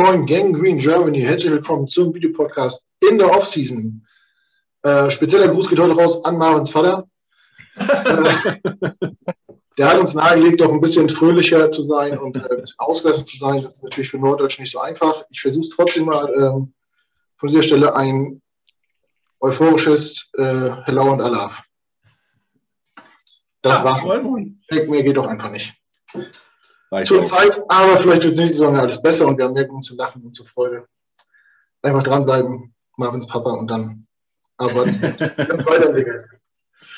moin moin Gang Green Germany, herzlich willkommen zum Videopodcast in der Offseason. Äh, spezieller Gruß geht heute raus an Marvins Vater. äh, der hat uns nahegelegt, doch ein bisschen fröhlicher zu sein und äh, ein bisschen ausgelassen zu sein. Das ist natürlich für Norddeutsch nicht so einfach. Ich versuche es trotzdem mal ähm, von dieser Stelle ein euphorisches äh, Hello und Alaf. Das ja, war's. Mehr geht doch einfach nicht. Zur Zeit, aber vielleicht wird es nächste Saison alles besser und wir haben mehr Grund zu lachen und zur Freude. Einfach dranbleiben, Marvins Papa und dann arbeiten und weiterentwickeln.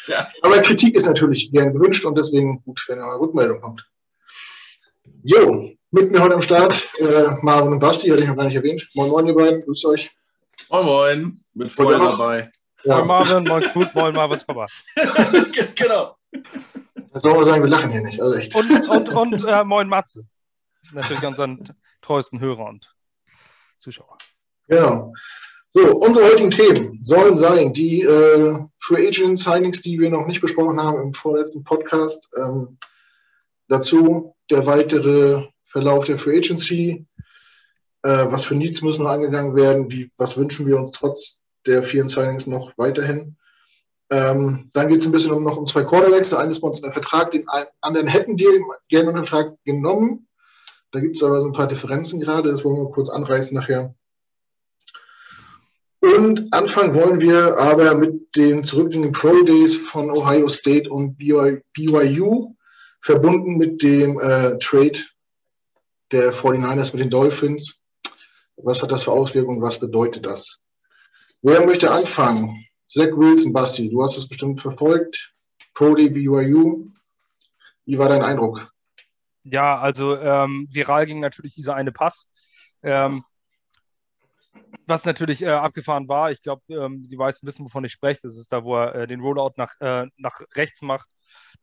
Ja. Aber Kritik ist natürlich gern gewünscht und deswegen gut, wenn eine Rückmeldung kommt. Jo, mit mir heute am Start äh, Marvin und Basti, hatte ich noch gar nicht erwähnt. Moin, moin, ihr beiden, grüßt euch. Moin, moin, mit Freude dabei. Ja. Moin, Marvin, moin, gut, moin, Marvins Papa. genau. Das soll man sagen, wir lachen hier nicht, also echt. Und, und, und äh, moin, Matze. Natürlich unseren treuesten Hörer und Zuschauer. Genau. So, unsere heutigen Themen sollen sein die äh, Free Agent Signings, die wir noch nicht besprochen haben im vorletzten Podcast. Ähm, dazu der weitere Verlauf der Free Agency. Äh, was für Needs müssen noch angegangen werden? Wie, was wünschen wir uns trotz der vielen Signings noch weiterhin? Ähm, dann geht es ein bisschen um, noch um zwei Quarterbacks. Der eine ist bei uns in der Vertrag, den anderen hätten wir gerne in den Vertrag genommen. Da gibt es aber so ein paar Differenzen gerade, das wollen wir kurz anreißen nachher. Und anfangen wollen wir aber mit den zurückliegenden Pro Days von Ohio State und BYU, verbunden mit dem äh, Trade der 49ers mit den Dolphins. Was hat das für Auswirkungen? Was bedeutet das? Wer möchte anfangen? Zach Wilson, Basti, du hast es bestimmt verfolgt. Pro Day BYU. Wie war dein Eindruck? Ja, also ähm, viral ging natürlich dieser eine Pass. Ähm, was natürlich äh, abgefahren war, ich glaube, ähm, die meisten wissen, wovon ich spreche. Das ist da, wo er äh, den Rollout nach, äh, nach rechts macht,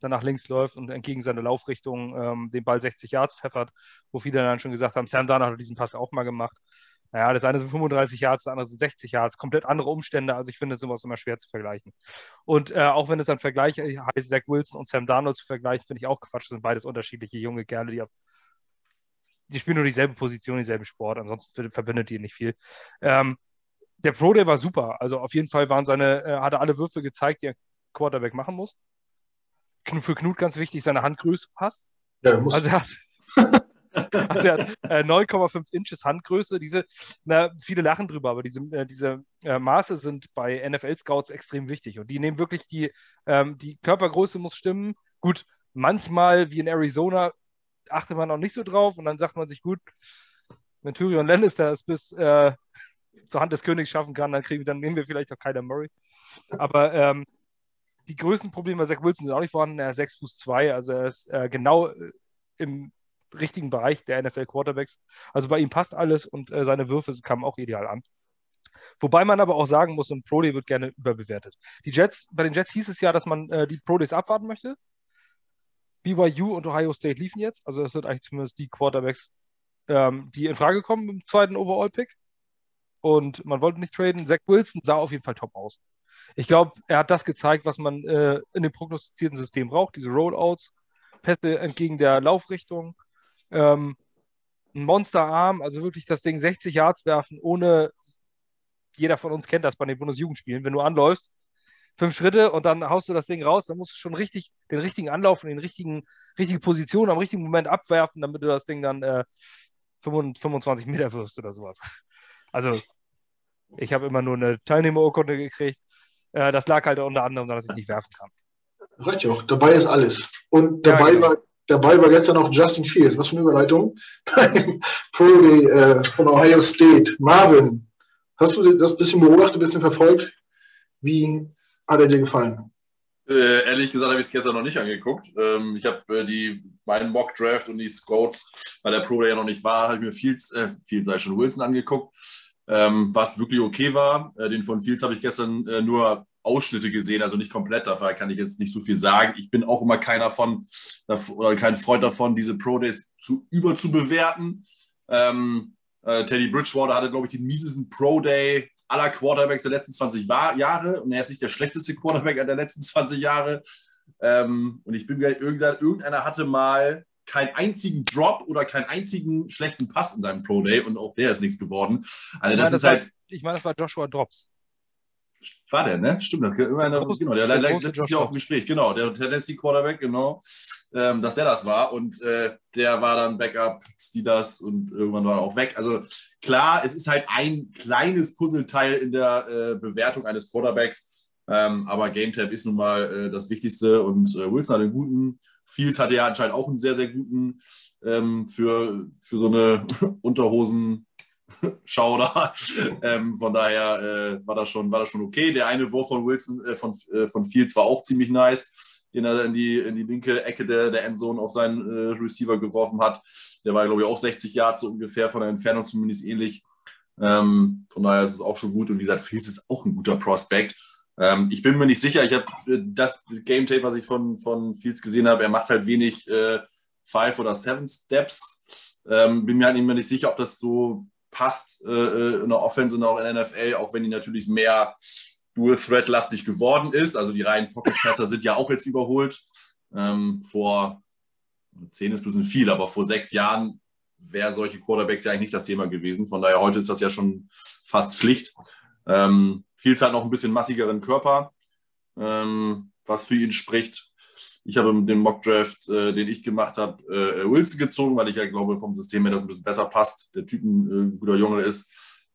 dann nach links läuft und entgegen seiner Laufrichtung ähm, den Ball 60 Yards pfeffert, wo viele dann schon gesagt haben, Sam Darnold hat diesen Pass auch mal gemacht. Naja, das eine sind 35 Yards, das andere sind 60 Yards, komplett andere Umstände. Also ich finde sowas immer schwer zu vergleichen. Und äh, auch wenn es dann Vergleich heißt, Zach Wilson und Sam Darnold zu vergleichen, finde ich auch Quatsch. Das sind beides unterschiedliche junge Kerle, die auf die spielen nur dieselbe Position, dieselben Sport, ansonsten verbindet die nicht viel. Ähm, der Pro Day war super. Also auf jeden Fall waren seine, äh, hat er alle Würfe gezeigt, die ein Quarterback machen muss. Für Knut ganz wichtig, seine Handgröße passt. Ja, muss. Also er hat, also er hat äh, 9,5 Inches Handgröße. Diese, na, viele lachen drüber, aber diese, äh, diese äh, Maße sind bei NFL-Scouts extrem wichtig. Und die nehmen wirklich die, ähm, die Körpergröße muss stimmen. Gut, manchmal, wie in Arizona, achtet man auch nicht so drauf und dann sagt man sich, gut, wenn Tyrion Lannister es bis äh, zur Hand des Königs schaffen kann, dann, kriegen, dann nehmen wir vielleicht auch Kyler Murray. Aber ähm, die größten Probleme bei Zach Wilson sind auch nicht vorhanden. Er ist 6 Fuß 2, also er ist äh, genau äh, im richtigen Bereich der NFL Quarterbacks. Also bei ihm passt alles und äh, seine Würfe kamen auch ideal an. Wobei man aber auch sagen muss, ein Pro Day wird gerne überbewertet. Die Jets, bei den Jets hieß es ja, dass man äh, die Pro Days abwarten möchte. BYU und Ohio State liefen jetzt. Also das sind eigentlich zumindest die Quarterbacks, ähm, die in Frage kommen im zweiten Overall-Pick. Und man wollte nicht traden. Zach Wilson sah auf jeden Fall top aus. Ich glaube, er hat das gezeigt, was man äh, in dem prognostizierten System braucht. Diese Rollouts, Pässe entgegen der Laufrichtung, ähm, ein Monsterarm, also wirklich das Ding 60 Yards werfen, ohne jeder von uns kennt das bei den Bundesjugendspielen. Wenn du anläufst, fünf Schritte und dann haust du das Ding raus, dann musst du schon richtig den richtigen Anlauf und den richtigen, richtige Position am richtigen Moment abwerfen, damit du das Ding dann äh, 25 Meter wirst oder sowas. Also ich habe immer nur eine Teilnehmerurkunde gekriegt. Äh, das lag halt unter anderem daran, dass ich nicht werfen kann. Reicht ja auch. Dabei ist alles. Und dabei, ja, genau. war, dabei war gestern auch Justin Fields. Was für eine Überleitung. Pro Day äh, von Ohio State. Marvin, hast du das ein bisschen beobachtet, ein bisschen verfolgt? Wie hat er dir gefallen? Äh, ehrlich gesagt habe ich es gestern noch nicht angeguckt. Ähm, ich habe äh, die meinen Mock Draft und die Scouts, weil der Pro Day ja noch nicht war, habe ich mir Fields, äh, Fields sei schon Wilson angeguckt, ähm, was wirklich okay war. Äh, den von Fields habe ich gestern äh, nur Ausschnitte gesehen, also nicht komplett. Dafür kann ich jetzt nicht so viel sagen. Ich bin auch immer keiner von oder kein Freund davon, diese Pro Days zu überzubewerten. Ähm, äh, Teddy Bridgewater hatte, glaube ich, den miesesten Pro Day aller Quarterbacks der letzten 20 Jahre und er ist nicht der schlechteste Quarterback der letzten 20 Jahre. Ähm, und ich bin mir irgendeiner, hatte mal keinen einzigen Drop oder keinen einzigen schlechten Pass in seinem Pro Day und auch der ist nichts geworden. Also das, meine, ist halt. War, ich meine, das war Joshua Drops. War der, ne? Stimmt, das, immer der, genau, der, der letztes Jahr auch im Gespräch, genau, der Tennessee Quarterback, genau, ähm, dass der das war und äh, der war dann Backup Steelers und irgendwann war er auch weg. Also klar, es ist halt ein kleines Puzzleteil in der äh, Bewertung eines Quarterbacks, ähm, aber Game Tab ist nun mal äh, das Wichtigste und äh, Wilson hat einen guten. Fields hatte ja anscheinend auch einen sehr, sehr guten ähm, für, für so eine Unterhosen- Schau da. Ähm, von daher äh, war, das schon, war das schon okay. Der eine Wurf von Wilson, äh, von, äh, von Fields war auch ziemlich nice, den er in die, in die linke Ecke der, der Endzone auf seinen äh, Receiver geworfen hat. Der war, glaube ich, auch 60 Yards so ungefähr von der Entfernung zumindest ähnlich. Ähm, von daher ist es auch schon gut. Und wie gesagt, Fields ist auch ein guter Prospect. Ähm, ich bin mir nicht sicher. Ich habe äh, das Game Tape, was ich von, von Fields gesehen habe, er macht halt wenig äh, Five oder Seven Steps. Ähm, bin mir halt nicht sicher, ob das so passt äh, äh, in der Offense und auch in der NFL, auch wenn die natürlich mehr Dual-Threat-lastig geworden ist. Also die reinen Pocket-Passer sind ja auch jetzt überholt. Ähm, vor zehn ist ein bisschen viel, aber vor sechs Jahren wäre solche Quarterbacks ja eigentlich nicht das Thema gewesen. Von daher heute ist das ja schon fast Pflicht. Ähm, Fields hat noch ein bisschen massigeren Körper, ähm, was für ihn spricht. Ich habe den Mockdraft, äh, den ich gemacht habe, äh, Wilson gezogen, weil ich ja glaube, vom System her das ein bisschen besser passt. Der Typ ein äh, guter Junge ist.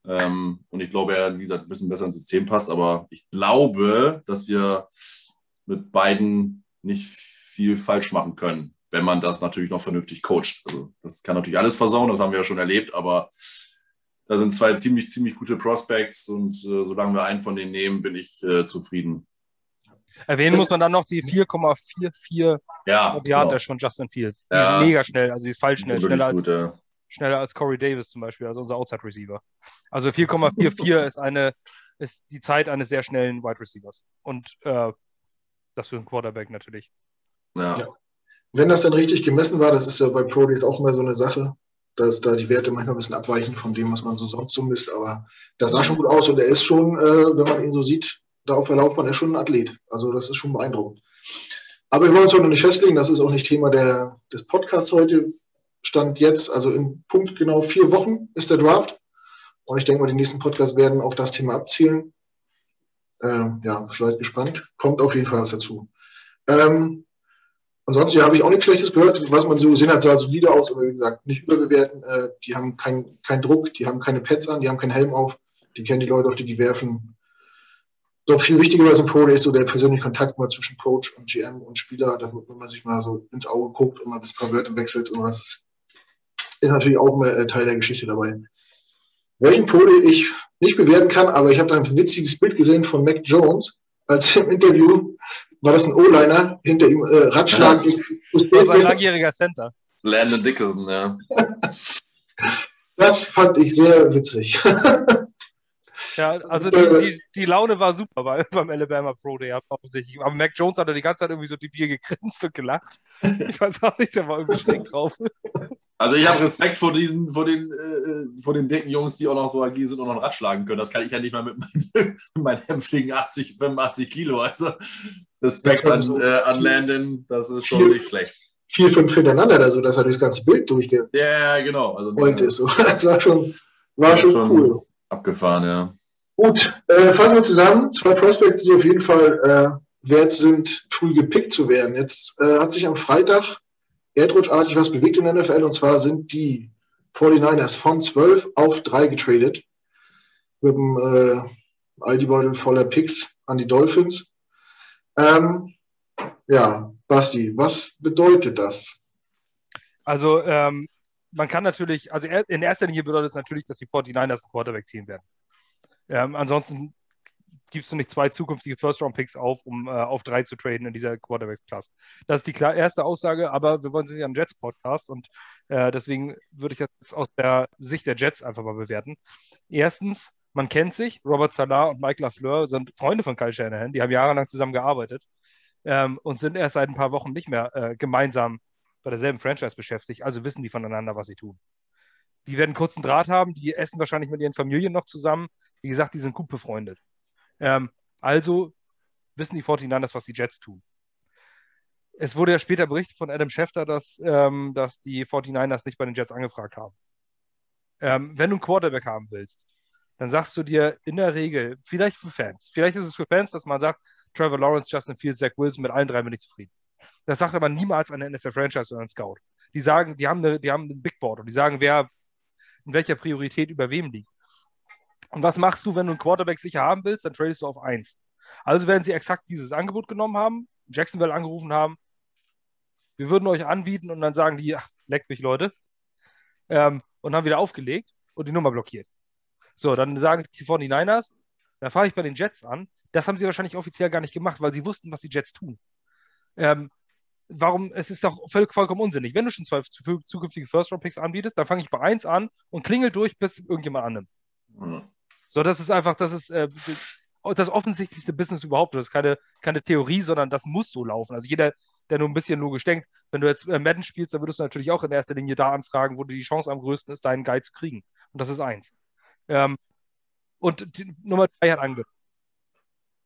Ähm, und ich glaube, er, wie gesagt, ein bisschen besser ins System passt. Aber ich glaube, dass wir mit beiden nicht viel falsch machen können, wenn man das natürlich noch vernünftig coacht. Also, das kann natürlich alles versauen, das haben wir ja schon erlebt, aber da sind zwei ziemlich, ziemlich gute Prospects und äh, solange wir einen von denen nehmen, bin ich äh, zufrieden. Erwähnen das muss man dann noch die 4,44 ja, genau. von Justin Fields. Die ja. ist mega schnell, also die ist falsch schnell, schneller als, gut, ja. schneller als Corey Davis zum Beispiel, also unser Outside Receiver. Also 4,44 ist eine ist die Zeit eines sehr schnellen Wide Receivers. Und äh, das für einen Quarterback natürlich. Ja. ja. Wenn das dann richtig gemessen war, das ist ja bei Pro Days auch immer so eine Sache, dass da die Werte manchmal ein bisschen abweichen von dem, was man so sonst so misst, aber das sah schon gut aus und er ist schon, äh, wenn man ihn so sieht, da auf der Laufbahn ist schon ein Athlet. Also das ist schon beeindruckend. Aber wir wollen uns heute noch nicht festlegen, das ist auch nicht Thema der, des Podcasts heute. Stand jetzt, also in Punkt genau vier Wochen ist der Draft. Und ich denke mal, die nächsten Podcasts werden auf das Thema abzielen. Ähm, ja, seid gespannt. Kommt auf jeden Fall was dazu. Ähm, ansonsten ja, habe ich auch nichts Schlechtes gehört. Was man so gesehen hat, sah solide aus, aber wie gesagt, nicht überbewerten. Äh, die haben keinen kein Druck, die haben keine Pads an, die haben keinen Helm auf. Die kennen die Leute, auf die die werfen doch viel wichtiger so einem Pro ist so der persönliche Kontakt mal zwischen Coach und GM und Spieler, damit man sich mal so ins Auge guckt und mal ein bisschen Wörter wechselt und das ist, ist natürlich auch mal äh, Teil der Geschichte dabei. Welchen Pro ich nicht bewerten kann, aber ich habe da ein witziges Bild gesehen von Mac Jones, als im Interview war das ein O-Liner, hinter ihm äh, Ratschlag ja. ist, ist das war ein langjähriger Center. Landon Dickerson, ja. das fand ich sehr witzig. Ja, also die, die, die, Laune war super bei, beim Alabama Pro Day, offensichtlich. Aber Mac Jones hat die ganze Zeit irgendwie so die Bier gegrinst und gelacht. Ich weiß auch nicht, der war irgendwie schräg drauf. Also ich habe Respekt vor diesen, vor den, äh, vor den dicken Jungs, die auch noch so agil sind und noch ein Rad schlagen können. Das kann ich ja nicht mal mit meinen, meinen Hämpflingen 80, 85 Kilo. Also Respekt an, äh, an Landon, das ist schon nicht schlecht. Vier, fünf hintereinander, also dass er durchs ganze Bild durchgeht. Ja, genau. Also, Wollte so. Das war schon, war schon, schon cool. Abgefahren, ja. Gut, äh, fassen wir zusammen. Zwei Prospects, die auf jeden Fall äh, wert sind, früh gepickt zu werden. Jetzt äh, hat sich am Freitag erdrutschartig was bewegt in der NFL und zwar sind die 49ers von 12 auf 3 getradet. Mit dem äh, Aldi-Beutel voller Picks an die Dolphins. Ähm, ja, Basti, was bedeutet das? Also, ähm, man kann natürlich, also in erster Linie bedeutet es natürlich, dass die 49ers einen Quarterback ziehen werden. Ähm, ansonsten gibst du nicht zwei zukünftige First-Round-Picks auf, um äh, auf drei zu traden in dieser Quarterback-Class. Das ist die klar, erste Aussage, aber wir wollen sich ja einen Jets-Podcast und äh, deswegen würde ich das aus der Sicht der Jets einfach mal bewerten. Erstens, man kennt sich, Robert Salah und Mike LaFleur sind Freunde von Kyle Shanahan, die haben jahrelang zusammen gearbeitet ähm, und sind erst seit ein paar Wochen nicht mehr äh, gemeinsam bei derselben Franchise beschäftigt, also wissen die voneinander, was sie tun. Die werden kurzen Draht haben, die essen wahrscheinlich mit ihren Familien noch zusammen. Wie gesagt, die sind gut befreundet. Ähm, also wissen die 49ers, was die Jets tun. es wurde ja später berichtet von Adam Schefter, dass, ähm, dass die 49ers nicht bei den Jets angefragt haben. Ähm, wenn du einen Quarterback haben willst, dann sagst du dir in der Regel, vielleicht für Fans, vielleicht ist es für Fans, dass man sagt, Trevor Lawrence, Justin Fields, Zach Wilson, mit allen drei bin ich zufrieden. Das sagt aber niemals eine NFL-Franchise oder ein Scout. Die sagen, die haben, eine, die haben ein Big Board und die sagen, wer in welcher Priorität über wem liegt. Und was machst du, wenn du einen Quarterback sicher haben willst? Dann tradest du auf eins. Also werden sie exakt dieses Angebot genommen haben, Jacksonville angerufen haben, wir würden euch anbieten und dann sagen die, ach, leckt mich, Leute. Ähm, und haben wieder aufgelegt und die Nummer blockiert. So, dann sagen die 49ers, da fahre ich bei den Jets an. Das haben sie wahrscheinlich offiziell gar nicht gemacht, weil sie wussten, was die Jets tun. Ähm, warum, es ist doch völlig vollkommen unsinnig. Wenn du schon zwei zukünftige First-Round-Picks anbietest, dann fange ich bei eins an und klingel durch, bis irgendjemand annimmt. Mhm. So, das ist einfach, das ist äh, das offensichtlichste Business überhaupt. Das ist keine, keine Theorie, sondern das muss so laufen. Also jeder, der nur ein bisschen logisch denkt, wenn du jetzt äh, Madden spielst, dann würdest du natürlich auch in erster Linie da anfragen, wo die Chance am größten ist, deinen Guy zu kriegen. Und das ist eins. Ähm, und die, Nummer drei hat angenommen.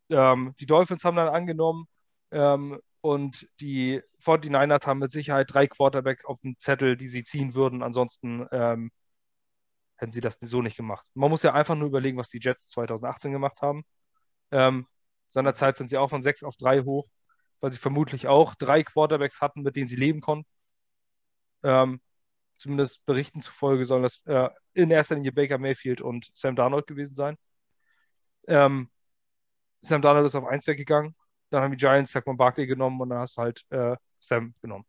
Ähm, die Dolphins haben dann angenommen ähm, und die 49ers haben mit Sicherheit drei Quarterback auf dem Zettel, die sie ziehen würden. Ansonsten ähm, hätten sie das so nicht gemacht. Man muss ja einfach nur überlegen, was die Jets 2018 gemacht haben. Ähm, seinerzeit sind sie auch von sechs auf drei hoch, weil sie vermutlich auch drei Quarterbacks hatten, mit denen sie leben konnten. Ähm, zumindest Berichten zufolge sollen das äh, in erster Linie Baker Mayfield und Sam Darnold gewesen sein. Ähm, Sam Darnold ist auf eins weggegangen. Dann haben die Giants Saquon Barkley genommen und dann hast du halt äh, Sam genommen.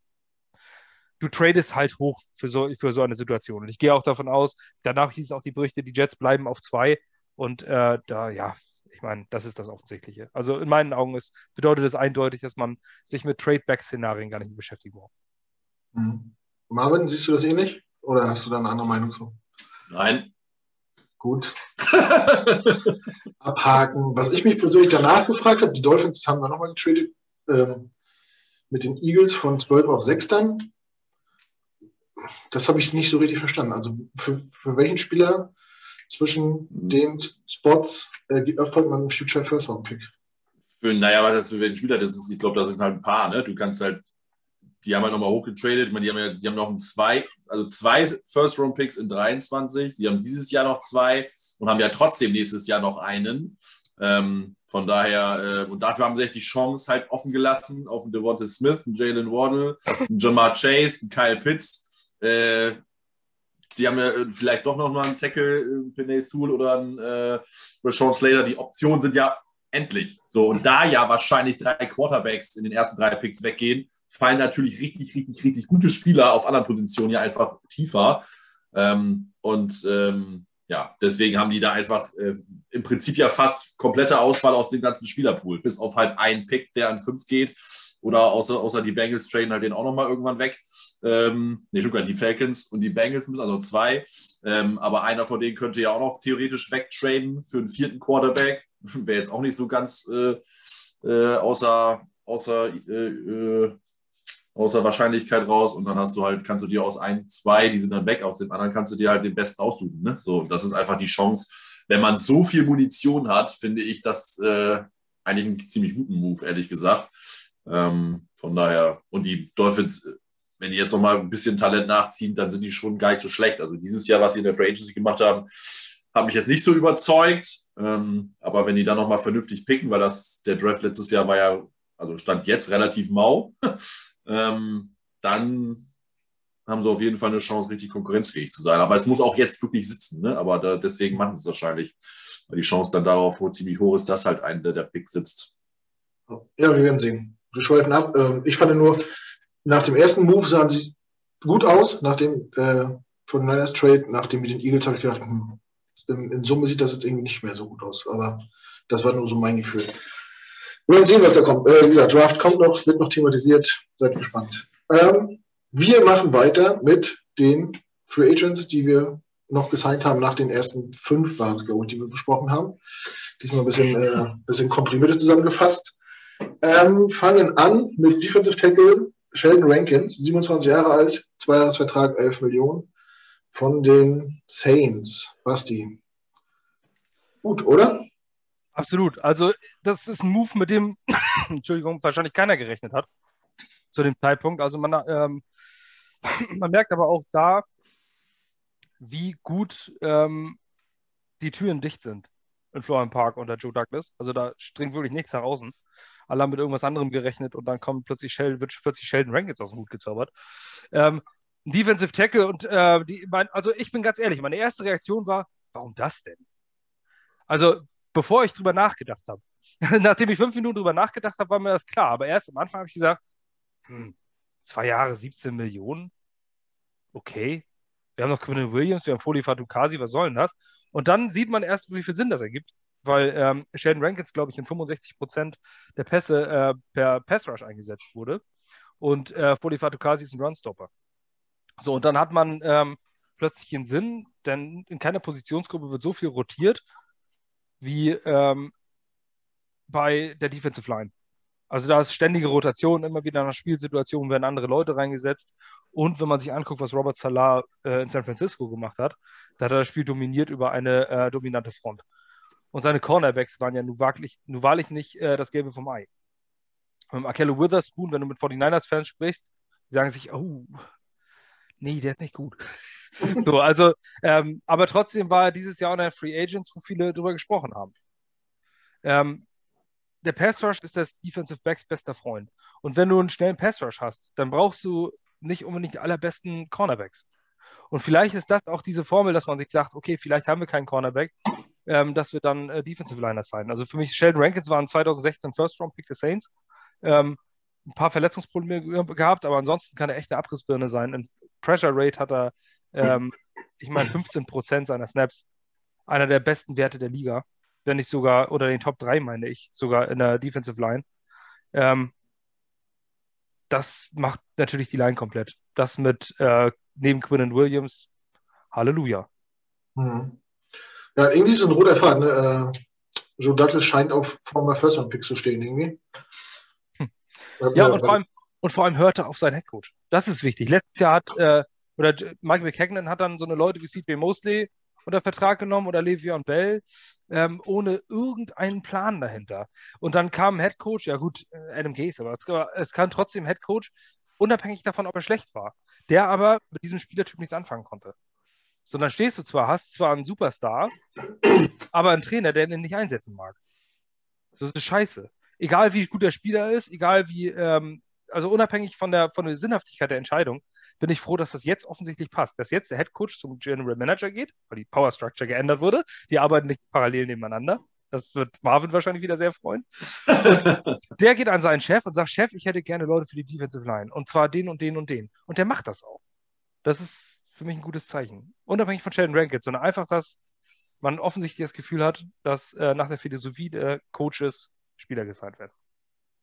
Du tradest halt hoch für so, für so eine Situation. Und ich gehe auch davon aus, danach hieß auch die Berichte, die Jets bleiben auf zwei. Und äh, da, ja, ich meine, das ist das Offensichtliche. Also in meinen Augen ist, bedeutet das eindeutig, dass man sich mit Trade-Back-Szenarien gar nicht mehr beschäftigen braucht. Mhm. Marvin, siehst du das ähnlich? Oder hast du da eine andere Meinung zu? Nein. Gut. Abhaken. Was ich mich persönlich danach gefragt habe, die Dolphins haben da nochmal getradet ähm, mit den Eagles von 12 auf 6 dann. Das habe ich nicht so richtig verstanden. Also für, für welchen Spieler zwischen den Spots äh, erfolgt man einen Future First Round Pick. Für, naja, was das für den Spieler, das ist, ich glaube, da sind halt ein paar, ne? Du kannst halt, die haben halt nochmal hochgetradet, ich meine, die haben ja, die haben noch ein zwei, also zwei First Round Picks in 23, die haben dieses Jahr noch zwei und haben ja trotzdem nächstes Jahr noch einen. Ähm, von daher, äh, und dafür haben sie echt die Chance halt offen gelassen auf einen Devonta Smith, einen Jalen Waddle, einen Jamar Chase, einen Kyle Pitts. Äh, die haben ja äh, vielleicht doch noch mal einen Tackle, äh, Pinay Tool oder einen äh, Rashawn Slater. Die Optionen sind ja endlich. So, und da ja wahrscheinlich drei Quarterbacks in den ersten drei Picks weggehen, fallen natürlich richtig, richtig, richtig gute Spieler auf anderen Positionen ja einfach tiefer. Ähm, und ähm, ja, deswegen haben die da einfach äh, im Prinzip ja fast komplette Auswahl aus dem ganzen Spielerpool, bis auf halt einen Pick, der an fünf geht. Oder außer, außer die Bengals traden halt den auch nochmal irgendwann weg. Ähm, nee, sogar die Falcons und die Bengals müssen, also zwei. Ähm, aber einer von denen könnte ja auch noch theoretisch wegtraden für einen vierten Quarterback. Wäre jetzt auch nicht so ganz äh, äh, außer, außer äh, äh außer Wahrscheinlichkeit raus und dann hast du halt, kannst du dir aus ein, zwei, die sind dann weg, aus dem anderen kannst du dir halt den besten aussuchen. Ne? So, das ist einfach die Chance. Wenn man so viel Munition hat, finde ich das äh, eigentlich einen ziemlich guten Move, ehrlich gesagt. Ähm, von daher, und die Dolphins, wenn die jetzt noch mal ein bisschen Talent nachziehen, dann sind die schon gar nicht so schlecht. Also dieses Jahr, was sie in der Free Agency gemacht haben, hat mich jetzt nicht so überzeugt. Ähm, aber wenn die dann noch mal vernünftig picken, weil das der Draft letztes Jahr war ja, also stand jetzt relativ mau. ähm, dann haben sie auf jeden Fall eine Chance, richtig konkurrenzfähig zu sein. Aber es muss auch jetzt wirklich sitzen. Ne? Aber da, deswegen machen sie es wahrscheinlich, weil die Chance dann darauf ziemlich hoch ist, dass halt ein der, der Pick sitzt. Ja, wir werden sehen. Wir schweifen ab. Ähm, ich fand nur, nach dem ersten Move sahen sie gut aus. Nach dem äh, von Niners Trade, nach dem mit den Eagles, habe ich gedacht, hm, in, in Summe sieht das jetzt irgendwie nicht mehr so gut aus. Aber das war nur so mein Gefühl. Wir werden sehen, was da kommt. Äh, ja, Draft kommt noch, wird noch thematisiert. Seid gespannt. Ähm, wir machen weiter mit den Free Agents, die wir noch gesigned haben nach den ersten fünf waren es, glaube ich, die wir besprochen haben. Diesmal ein bisschen, äh, bisschen komprimierter zusammengefasst. Ähm, fangen an mit Defensive Tackle Sheldon Rankins, 27 Jahre alt, Zweijahresvertrag, 11 Millionen von den Saints. Basti. Gut, oder? Absolut. Also, das ist ein Move, mit dem, Entschuldigung, wahrscheinlich keiner gerechnet hat. zu dem Zeitpunkt. Also man, ähm, man merkt aber auch da, wie gut ähm, die Türen dicht sind in Florian Park unter Joe Douglas. Also da dringt wirklich nichts nach außen. Alle haben mit irgendwas anderem gerechnet und dann kommt plötzlich Sheldon, wird plötzlich Sheldon Rankins aus dem Hut gezaubert. Ähm, Defensive Tackle und äh, die, mein, also ich bin ganz ehrlich, meine erste Reaktion war, warum das denn? Also bevor ich drüber nachgedacht habe. Nachdem ich fünf Minuten drüber nachgedacht habe, war mir das klar. Aber erst am Anfang habe ich gesagt, hm, zwei Jahre 17 Millionen, okay. Wir haben noch Quinn Williams, wir haben Foley Fatukasi, was soll denn das? Und dann sieht man erst, wie viel Sinn das ergibt, weil ähm, Sheldon Rankins, glaube ich, in 65 Prozent der Pässe äh, per Pass Rush eingesetzt wurde. Und äh, Foley Fatukasi ist ein Runstopper. So, und dann hat man ähm, plötzlich einen Sinn, denn in keiner Positionsgruppe wird so viel rotiert wie ähm, bei der Defensive Line. Also da ist ständige Rotation, immer wieder nach Spielsituationen werden andere Leute reingesetzt. Und wenn man sich anguckt, was Robert Salah äh, in San Francisco gemacht hat, da hat er das Spiel dominiert über eine äh, dominante Front. Und seine Cornerbacks waren ja nun wahrlich, nun wahrlich nicht äh, das Gelbe vom Ei. Mit Akello Witherspoon, wenn du mit 49ers-Fans sprichst, die sagen sich, oh, nee, der ist nicht gut. so, also, ähm, aber trotzdem war er dieses Jahr unter Free Agents, wo viele drüber gesprochen haben. Ähm, der Pass Rush ist das Defensive Backs bester Freund. Und wenn du einen schnellen Pass Rush hast, dann brauchst du nicht unbedingt die allerbesten Cornerbacks. Und vielleicht ist das auch diese Formel, dass man sich sagt, okay, vielleicht haben wir keinen Cornerback, ähm, dass wir dann äh, Defensive Liners sein. Also für mich, Sheldon Rankins waren 2016 First Round Pick der Saints. Ähm, ein paar Verletzungsprobleme gehabt, aber ansonsten kann er echt eine Abrissbirne sein. In Pressure Rate hat er, ähm, ich meine, 15 Prozent seiner Snaps. Einer der besten Werte der Liga wenn nicht sogar, oder den Top 3 meine ich, sogar in der Defensive Line. Ähm, das macht natürlich die Line komplett. Das mit äh, neben Quinn und Williams, Halleluja. Mhm. Ja, irgendwie ist es ein roter Faden. Ne? Äh, Joe Douglas scheint auf former First Round Pick zu stehen, irgendwie. Hm. Ja, und vor, allem, und vor allem hört er auf seinen Headcoach. Das ist wichtig. Letztes Jahr hat, äh, oder Mike McHagnon hat dann so eine Leute wie CJ Mosley unter Vertrag genommen oder Le'Veon Bell, ähm, ohne irgendeinen Plan dahinter. Und dann kam ein Head Coach, ja gut, äh, Adam Gase, aber es, es kam trotzdem Head Coach, unabhängig davon, ob er schlecht war, der aber mit diesem Spielertyp nichts anfangen konnte. Sondern stehst du zwar, hast zwar einen Superstar, aber einen Trainer, der ihn nicht einsetzen mag. Das ist scheiße. Egal wie gut der Spieler ist, egal wie, ähm, also unabhängig von der, von der Sinnhaftigkeit der Entscheidung, bin ich froh, dass das jetzt offensichtlich passt. Dass jetzt der Head Coach zum General Manager geht, weil die Power Structure geändert wurde. Die arbeiten nicht parallel nebeneinander. Das wird Marvin wahrscheinlich wieder sehr freuen. Und der geht an seinen Chef und sagt: Chef, ich hätte gerne Leute für die Defensive Line. Und zwar den und den und den. Und der macht das auch. Das ist für mich ein gutes Zeichen. Unabhängig von Sheldon Rankins, sondern einfach, dass man offensichtlich das Gefühl hat, dass äh, nach der Philosophie der Coaches Spieler gesigned werden.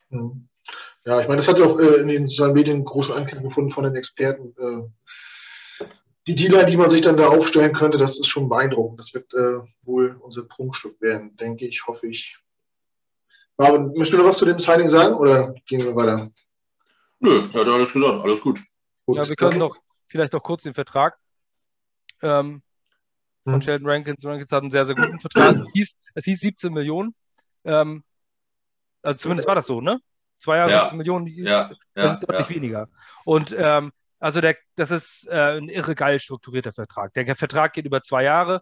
Ja, ich meine, das hat ja auch äh, in den sozialen Medien großen Anklang gefunden von den Experten. Äh, die Dealer, die man sich dann da aufstellen könnte, das ist schon beeindruckend. Das wird äh, wohl unser Prunkstück werden, denke ich, hoffe ich. Aber müssen wir noch was zu dem Signing sagen oder gehen wir weiter? Nö, er hat alles gesagt, alles gut. gut. Ja, wir können doch vielleicht auch kurz den Vertrag ähm, von hm. Sheldon Rankins. Rankins hat einen sehr, sehr guten Vertrag. Es hieß, es hieß 17 Millionen. Ähm, also zumindest war das so, ne? Zwei Jahre, ja. 17 Millionen, ja. das ist deutlich ja. weniger. Und ähm, also der, das ist äh, ein irre geil strukturierter Vertrag. Der Vertrag geht über zwei Jahre.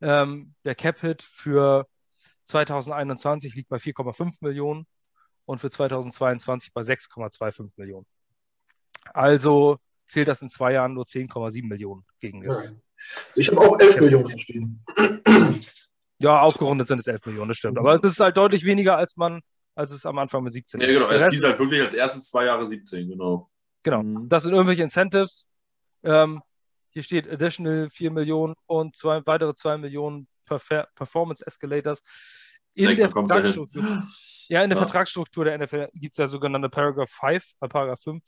Ähm, der Cap-Hit für 2021 liegt bei 4,5 Millionen und für 2022 bei 6,25 Millionen. Also zählt das in zwei Jahren nur 10,7 Millionen gegen das. Also ich habe auch 11 Millionen verstehen. Ja, aufgerundet sind es 11 Millionen, das stimmt. Aber es ist halt deutlich weniger, als man als es am Anfang mit 17 Ja, genau. Es hieß halt wirklich als erstes zwei Jahre 17, genau. Genau. Mhm. Das sind irgendwelche Incentives. Ähm, hier steht additional 4 Millionen und zwei, weitere 2 Millionen Perfer Performance Escalators. In Sechs, der Vertragsstruktur, ja, in der ja. Vertragsstruktur der NFL gibt es ja sogenannte Paragraph 5, äh, Paragraph 5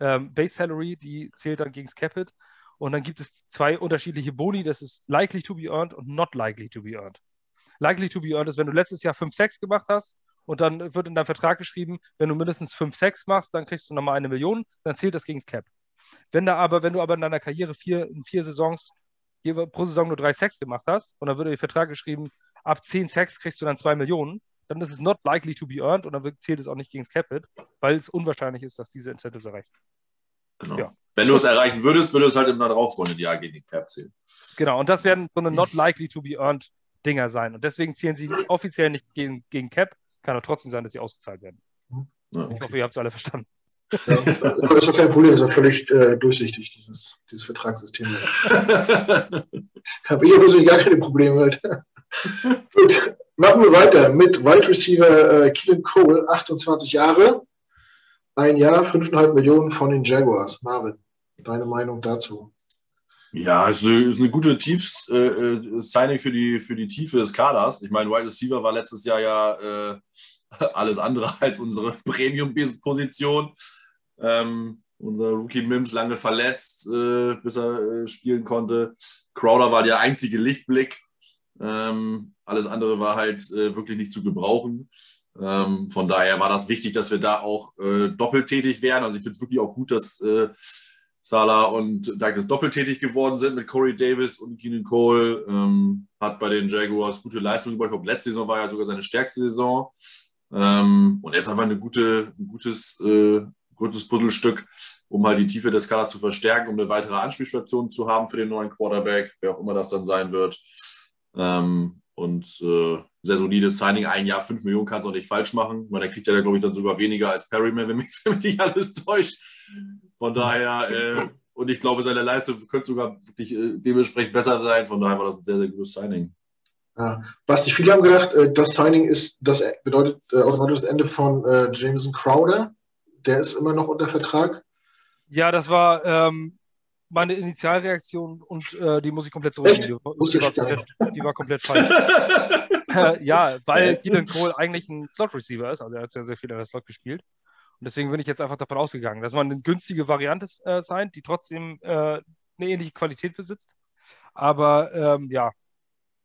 ähm, Base Salary, die zählt dann gegen das Capit. Und dann gibt es zwei unterschiedliche Boni, das ist likely to be earned und not likely to be earned. Likely to be earned ist, wenn du letztes Jahr 5 6 gemacht hast, und dann wird in deinem Vertrag geschrieben, wenn du mindestens 5 6 machst, dann kriegst du nochmal eine Million, dann zählt das gegen das Cap. Wenn, da aber, wenn du aber in deiner Karriere vier, in vier Saisons pro Saison nur drei Sex gemacht hast und dann wird der Vertrag geschrieben, ab 10 Sex kriegst du dann 2 Millionen, dann ist es not likely to be earned und dann zählt es auch nicht gegen das Capit, weil es unwahrscheinlich ist, dass diese Incentives erreicht. Genau. Ja. Wenn du es erreichen würdest, würde es halt im darauffolgenden Jahr gegen den Cap zählen. Genau, und das werden so eine not likely to be earned Dinger sein. Und deswegen zählen sie offiziell nicht gegen, gegen Cap, kann aber trotzdem sein, dass sie ausgezahlt werden. Ja, okay. Ich hoffe, ihr habt es alle verstanden. Ja, das ist doch kein Problem, das ist ja völlig äh, durchsichtig, dieses, dieses Vertragssystem. Habe ich persönlich gar keine Probleme mit. Gut, machen wir weiter mit Wide Receiver äh, Keelan Cole, 28 Jahre, ein Jahr, 5,5 Millionen von den Jaguars. Marvin, deine Meinung dazu? Ja, es ist eine gute Tiefs-Signing äh, für, die, für die Tiefe des Kaders. Ich meine, Wide Receiver war letztes Jahr ja äh, alles andere als unsere Premium-Position. Ähm, unser Rookie Mims lange verletzt, äh, bis er äh, spielen konnte. Crowder war der einzige Lichtblick. Ähm, alles andere war halt äh, wirklich nicht zu gebrauchen. Ähm, von daher war das wichtig, dass wir da auch äh, doppeltätig werden. Also ich finde es wirklich auch gut, dass äh, Salah und Douglas doppeltätig geworden sind mit Corey Davis und Keenan Cole. Ähm, hat bei den Jaguars gute Leistungen gebracht. Letzte Saison war ja sogar seine stärkste Saison. Ähm, und er ist einfach eine gute, ein gutes, äh, gutes Puzzlestück, um halt die Tiefe des Kaders zu verstärken, um eine weitere Anspielstation zu haben für den neuen Quarterback, wer auch immer das dann sein wird. Ähm, und äh, sehr solides Signing, ein Jahr, fünf Millionen kannst du auch nicht falsch machen. weil er kriegt ja, glaube ich, dann sogar weniger als Perryman, wenn mich nicht alles täuscht. Von daher, äh, und ich glaube, seine Leistung könnte sogar wirklich äh, dementsprechend besser sein. Von daher war das ein sehr, sehr gutes Signing. Ja. Was nicht viele haben gedacht, äh, das Signing ist, das bedeutet äh, automatisch das Ende von äh, Jameson Crowder. Der ist immer noch unter Vertrag. Ja, das war ähm, meine Initialreaktion und äh, die muss ich komplett zurücknehmen. Die, die, war komplett, die war komplett falsch. ja, weil Keelan Cole eigentlich ein Slot-Receiver ist, also er hat sehr, sehr viel in der Slot gespielt. Und deswegen bin ich jetzt einfach davon ausgegangen, dass man eine günstige Variante äh, sein, die trotzdem äh, eine ähnliche Qualität besitzt. Aber ähm, ja,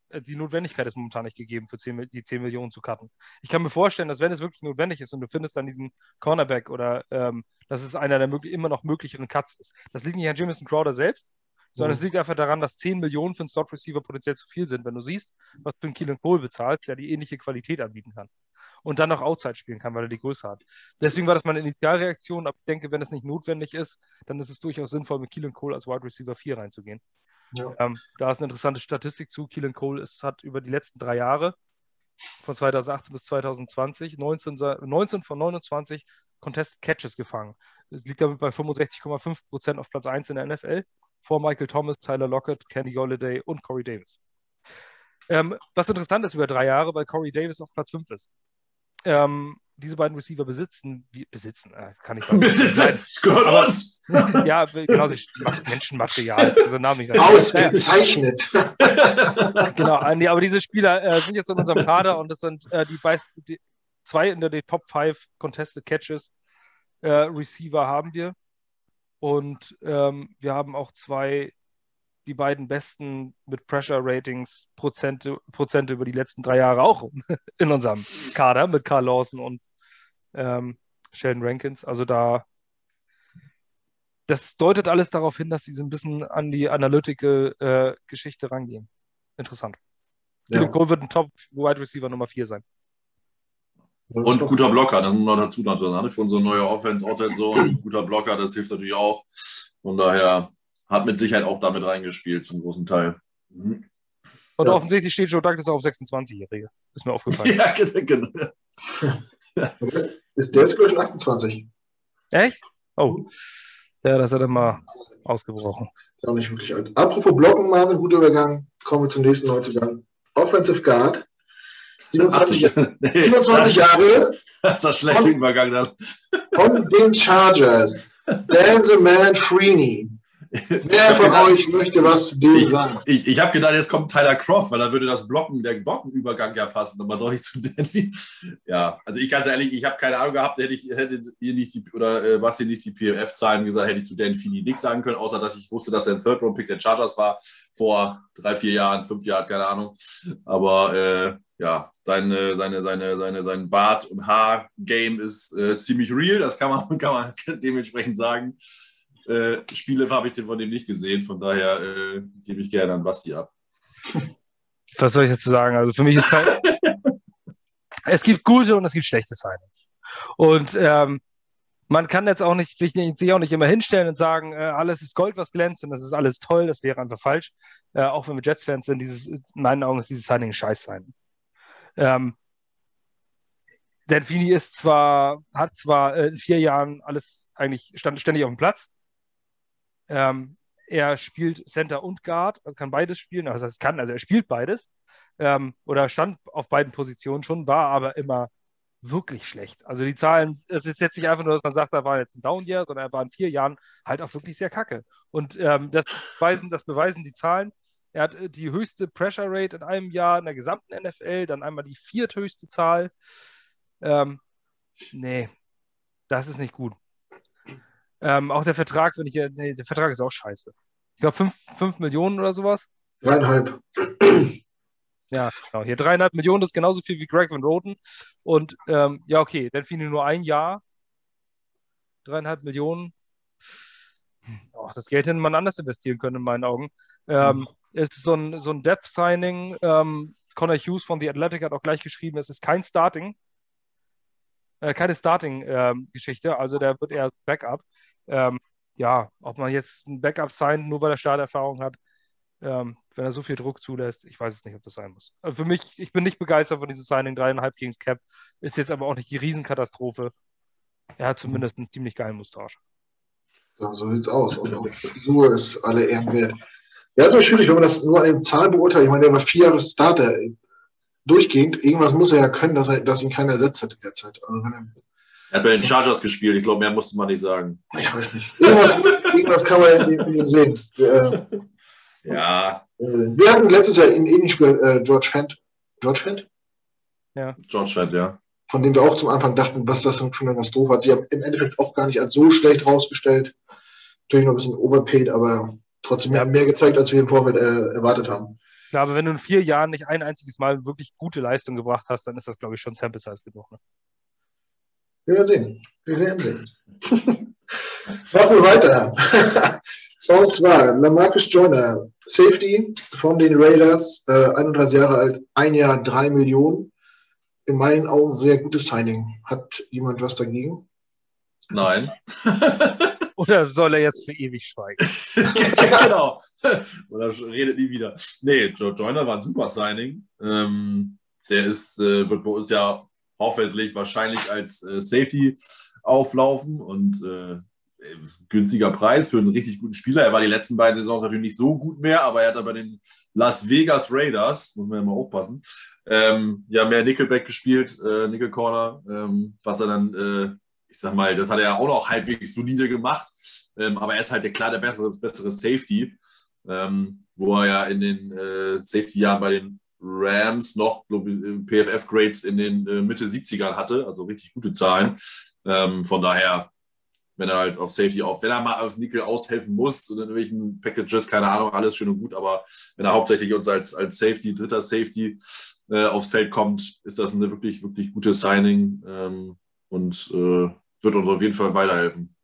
äh, die Notwendigkeit ist momentan nicht gegeben, für 10, die 10 Millionen zu cutten. Ich kann mir vorstellen, dass wenn es wirklich notwendig ist und du findest dann diesen Cornerback oder ähm, dass es einer der immer noch möglicheren Cuts ist, das liegt nicht an Jamison Crowder selbst, sondern mhm. es liegt einfach daran, dass 10 Millionen für einen Slot Receiver potenziell zu viel sind, wenn du siehst, was für einen Keelan Cole bezahlt, der die ähnliche Qualität anbieten kann. Und dann noch Outside spielen kann, weil er die Größe hat. Deswegen war das meine Initialreaktion, aber ich denke, wenn es nicht notwendig ist, dann ist es durchaus sinnvoll, mit Keelan Cole als Wide Receiver 4 reinzugehen. Ja. Ähm, da ist eine interessante Statistik zu. Keelan Cole ist, hat über die letzten drei Jahre, von 2018 bis 2020, 19, 19 von 29 Contest Catches gefangen. Es liegt damit bei 65,5 Prozent auf Platz 1 in der NFL, vor Michael Thomas, Tyler Lockett, Kenny Golladay und Corey Davis. Ähm, was interessant ist über drei Jahre, weil Corey Davis auf Platz 5 ist. Ähm, diese beiden Receiver besitzen, wie, besitzen, äh, kann ich. Besitzen, gehört uns. ja, genau, sie Menschenmaterial. Also Namen nicht Ausgezeichnet. genau, nee, aber diese Spieler äh, sind jetzt in unserem Kader und das sind äh, die, die, zwei in der Top 5 Contested Catches äh, Receiver haben wir. Und ähm, wir haben auch zwei die beiden besten mit Pressure Ratings Prozente, Prozente über die letzten drei Jahre auch in unserem Kader mit Carl Lawson und ähm, Sheldon Rankins. Also da, das deutet alles darauf hin, dass sie so ein bisschen an die Analytical-Geschichte äh, rangehen. Interessant. Ja. Cole wird ein Top-Wide Receiver Nummer 4 sein. Und guter Blocker, das muss man dazu sagen. Für unsere neue Offense, Offense so ein guter Blocker, das hilft natürlich auch. Von daher hat mit Sicherheit auch damit reingespielt, zum großen Teil. Mhm. Und ja. offensichtlich steht Joe Douglas auch auf 26-Jährige. Ist mir aufgefallen. ja, genau. ist der ist schon 28. Echt? Oh. Ja, das hat er mal ausgebrochen. Ist auch nicht wirklich alt. Apropos Blocken, Marvin, guter Übergang. Kommen wir zum nächsten Neuzugang. Offensive Guard. 27, 27 Jahre. Das ist das schlechte Übergang dann. Von den Chargers. Dan the Man Freeney. Wer von euch möchte was zu dem sagen? Ich, ich habe gedacht, jetzt kommt Tyler Croft, weil da würde das Blocken, der Blockenübergang ja passen, aber doch nicht zu Danby. Ja, also ich ganz ehrlich, ich habe keine Ahnung gehabt, hätte ich hätte ihr nicht die, oder äh, was hier nicht die PFF-Zahlen gesagt, hätte ich zu Dan Fini nichts sagen können, außer dass ich wusste, dass er ein Third-Round-Pick der Chargers war vor drei, vier Jahren, fünf Jahren, keine Ahnung. Aber äh, ja, seine, seine, seine, seine, sein Bart- und Haar-Game ist äh, ziemlich real, das kann man, kann man dementsprechend sagen. Äh, Spiele habe ich den von dem nicht gesehen, von daher äh, gebe ich gerne an Basti ab. Was soll ich jetzt sagen? Also für mich ist kein, es gibt gute und es gibt schlechte Signings. Und ähm, man kann jetzt auch nicht sich, sich, auch nicht immer hinstellen und sagen, äh, alles ist Gold, was glänzt und das ist alles toll. Das wäre einfach falsch. Äh, auch wenn wir Jets-Fans sind, dieses, in meinen Augen ist dieses Signing scheiß sein. Ähm, Delfini ist zwar, hat zwar äh, in vier Jahren alles eigentlich stand ständig auf dem Platz. Ähm, er spielt Center und Guard, also kann beides spielen. Also das kann, also er spielt beides. Ähm, oder stand auf beiden Positionen schon, war aber immer wirklich schlecht. Also die Zahlen, es ist jetzt nicht einfach nur, dass man sagt, da war jetzt ein Down-Year, sondern er war in vier Jahren halt auch wirklich sehr kacke. Und ähm, das, beweisen, das beweisen die Zahlen. Er hat äh, die höchste Pressure Rate in einem Jahr in der gesamten NFL, dann einmal die vierthöchste Zahl. Ähm, nee, das ist nicht gut. Ähm, auch der Vertrag, wenn ich, nee, der Vertrag ist auch scheiße. Ich glaube, 5 Millionen oder sowas. Dreieinhalb. Ja, genau. Hier dreieinhalb Millionen, das ist genauso viel wie Greg Van Roten. Und ähm, ja, okay, Delfine nur ein Jahr. Dreieinhalb Millionen. Oh, das Geld hätte man anders investieren können, in meinen Augen. Ähm, mhm. Es ist so ein, so ein Depth-Signing. Ähm, Connor Hughes von The Athletic hat auch gleich geschrieben, es ist kein Starting. Äh, keine Starting-Geschichte, ähm, also der wird eher Backup. Ähm, ja, ob man jetzt ein Backup sein, nur weil er Starterfahrung hat, ähm, wenn er so viel Druck zulässt, ich weiß es nicht, ob das sein muss. Also für mich, ich bin nicht begeistert von diesem Signing, dreieinhalb gegen Cap, ist jetzt aber auch nicht die Riesenkatastrophe. Er hat zumindest einen ziemlich geilen Mustache. Ja, so sieht's aus. Und auch Frisur ist alle Ehren wert. Ja, ist schwierig, wenn man das nur an den Zahlen beurteilt. Ich meine, der war vier Jahre Starter durchgehend. Irgendwas muss er ja können, dass, er, dass ihn keiner ersetzt hat in der Zeit. Also er, er, hat bei den Chargers gespielt. Ich glaube, mehr musste man nicht sagen. Ich weiß nicht. Irgendwas, irgendwas kann man in, in ihm sehen. Äh, ja. Wir hatten letztes Jahr in ähnlich Spiel äh, George Fent. George Fent? Ja. George Fent, ja. Von dem wir auch zum Anfang dachten, was das für eine Katastrophe hat. Sie haben im Endeffekt auch gar nicht als so schlecht rausgestellt. Natürlich noch ein bisschen overpaid, aber trotzdem mehr, mehr gezeigt, als wir im Vorfeld äh, erwartet haben. Ja, aber wenn du in vier Jahren nicht ein einziges Mal wirklich gute Leistung gebracht hast, dann ist das, glaube ich, schon Sample Size genug. Ne? Wir werden sehen. Wir werden sehen. Machen wir weiter. Und zwar Lamarcus Joyner, Safety von den Raiders, äh, 31 Jahre alt, ein Jahr, drei Millionen. In meinen Augen sehr gutes Signing. Hat jemand was dagegen? Nein. Oder soll er jetzt für ewig schweigen? genau. Oder redet nie wieder. Nee, Joe Joyner war ein super Signing. Ähm, der ist, äh, wird bei uns ja hoffentlich wahrscheinlich als äh, Safety auflaufen und äh, günstiger Preis für einen richtig guten Spieler. Er war die letzten beiden Saisons natürlich nicht so gut mehr, aber er hat bei den Las Vegas Raiders, muss man ja mal aufpassen, ähm, ja mehr Nickelback gespielt, äh, Nickel Corner, ähm, was er dann, äh, ich sag mal, das hat er auch noch halbwegs solide gemacht, ähm, aber er ist halt der klar der bessere, bessere Safety, ähm, wo er ja in den äh, Safety-Jahren bei den Rams noch PFF-Grades in den äh, Mitte 70ern hatte, also richtig gute Zahlen. Ähm, von daher wenn er halt auf Safety auf, wenn er mal auf Nickel aushelfen muss und in irgendwelchen Packages, keine Ahnung, alles schön und gut, aber wenn er hauptsächlich uns als, als Safety, dritter Safety äh, aufs Feld kommt, ist das eine wirklich, wirklich gute Signing. Ähm, und äh, wird uns auf jeden Fall weiterhelfen.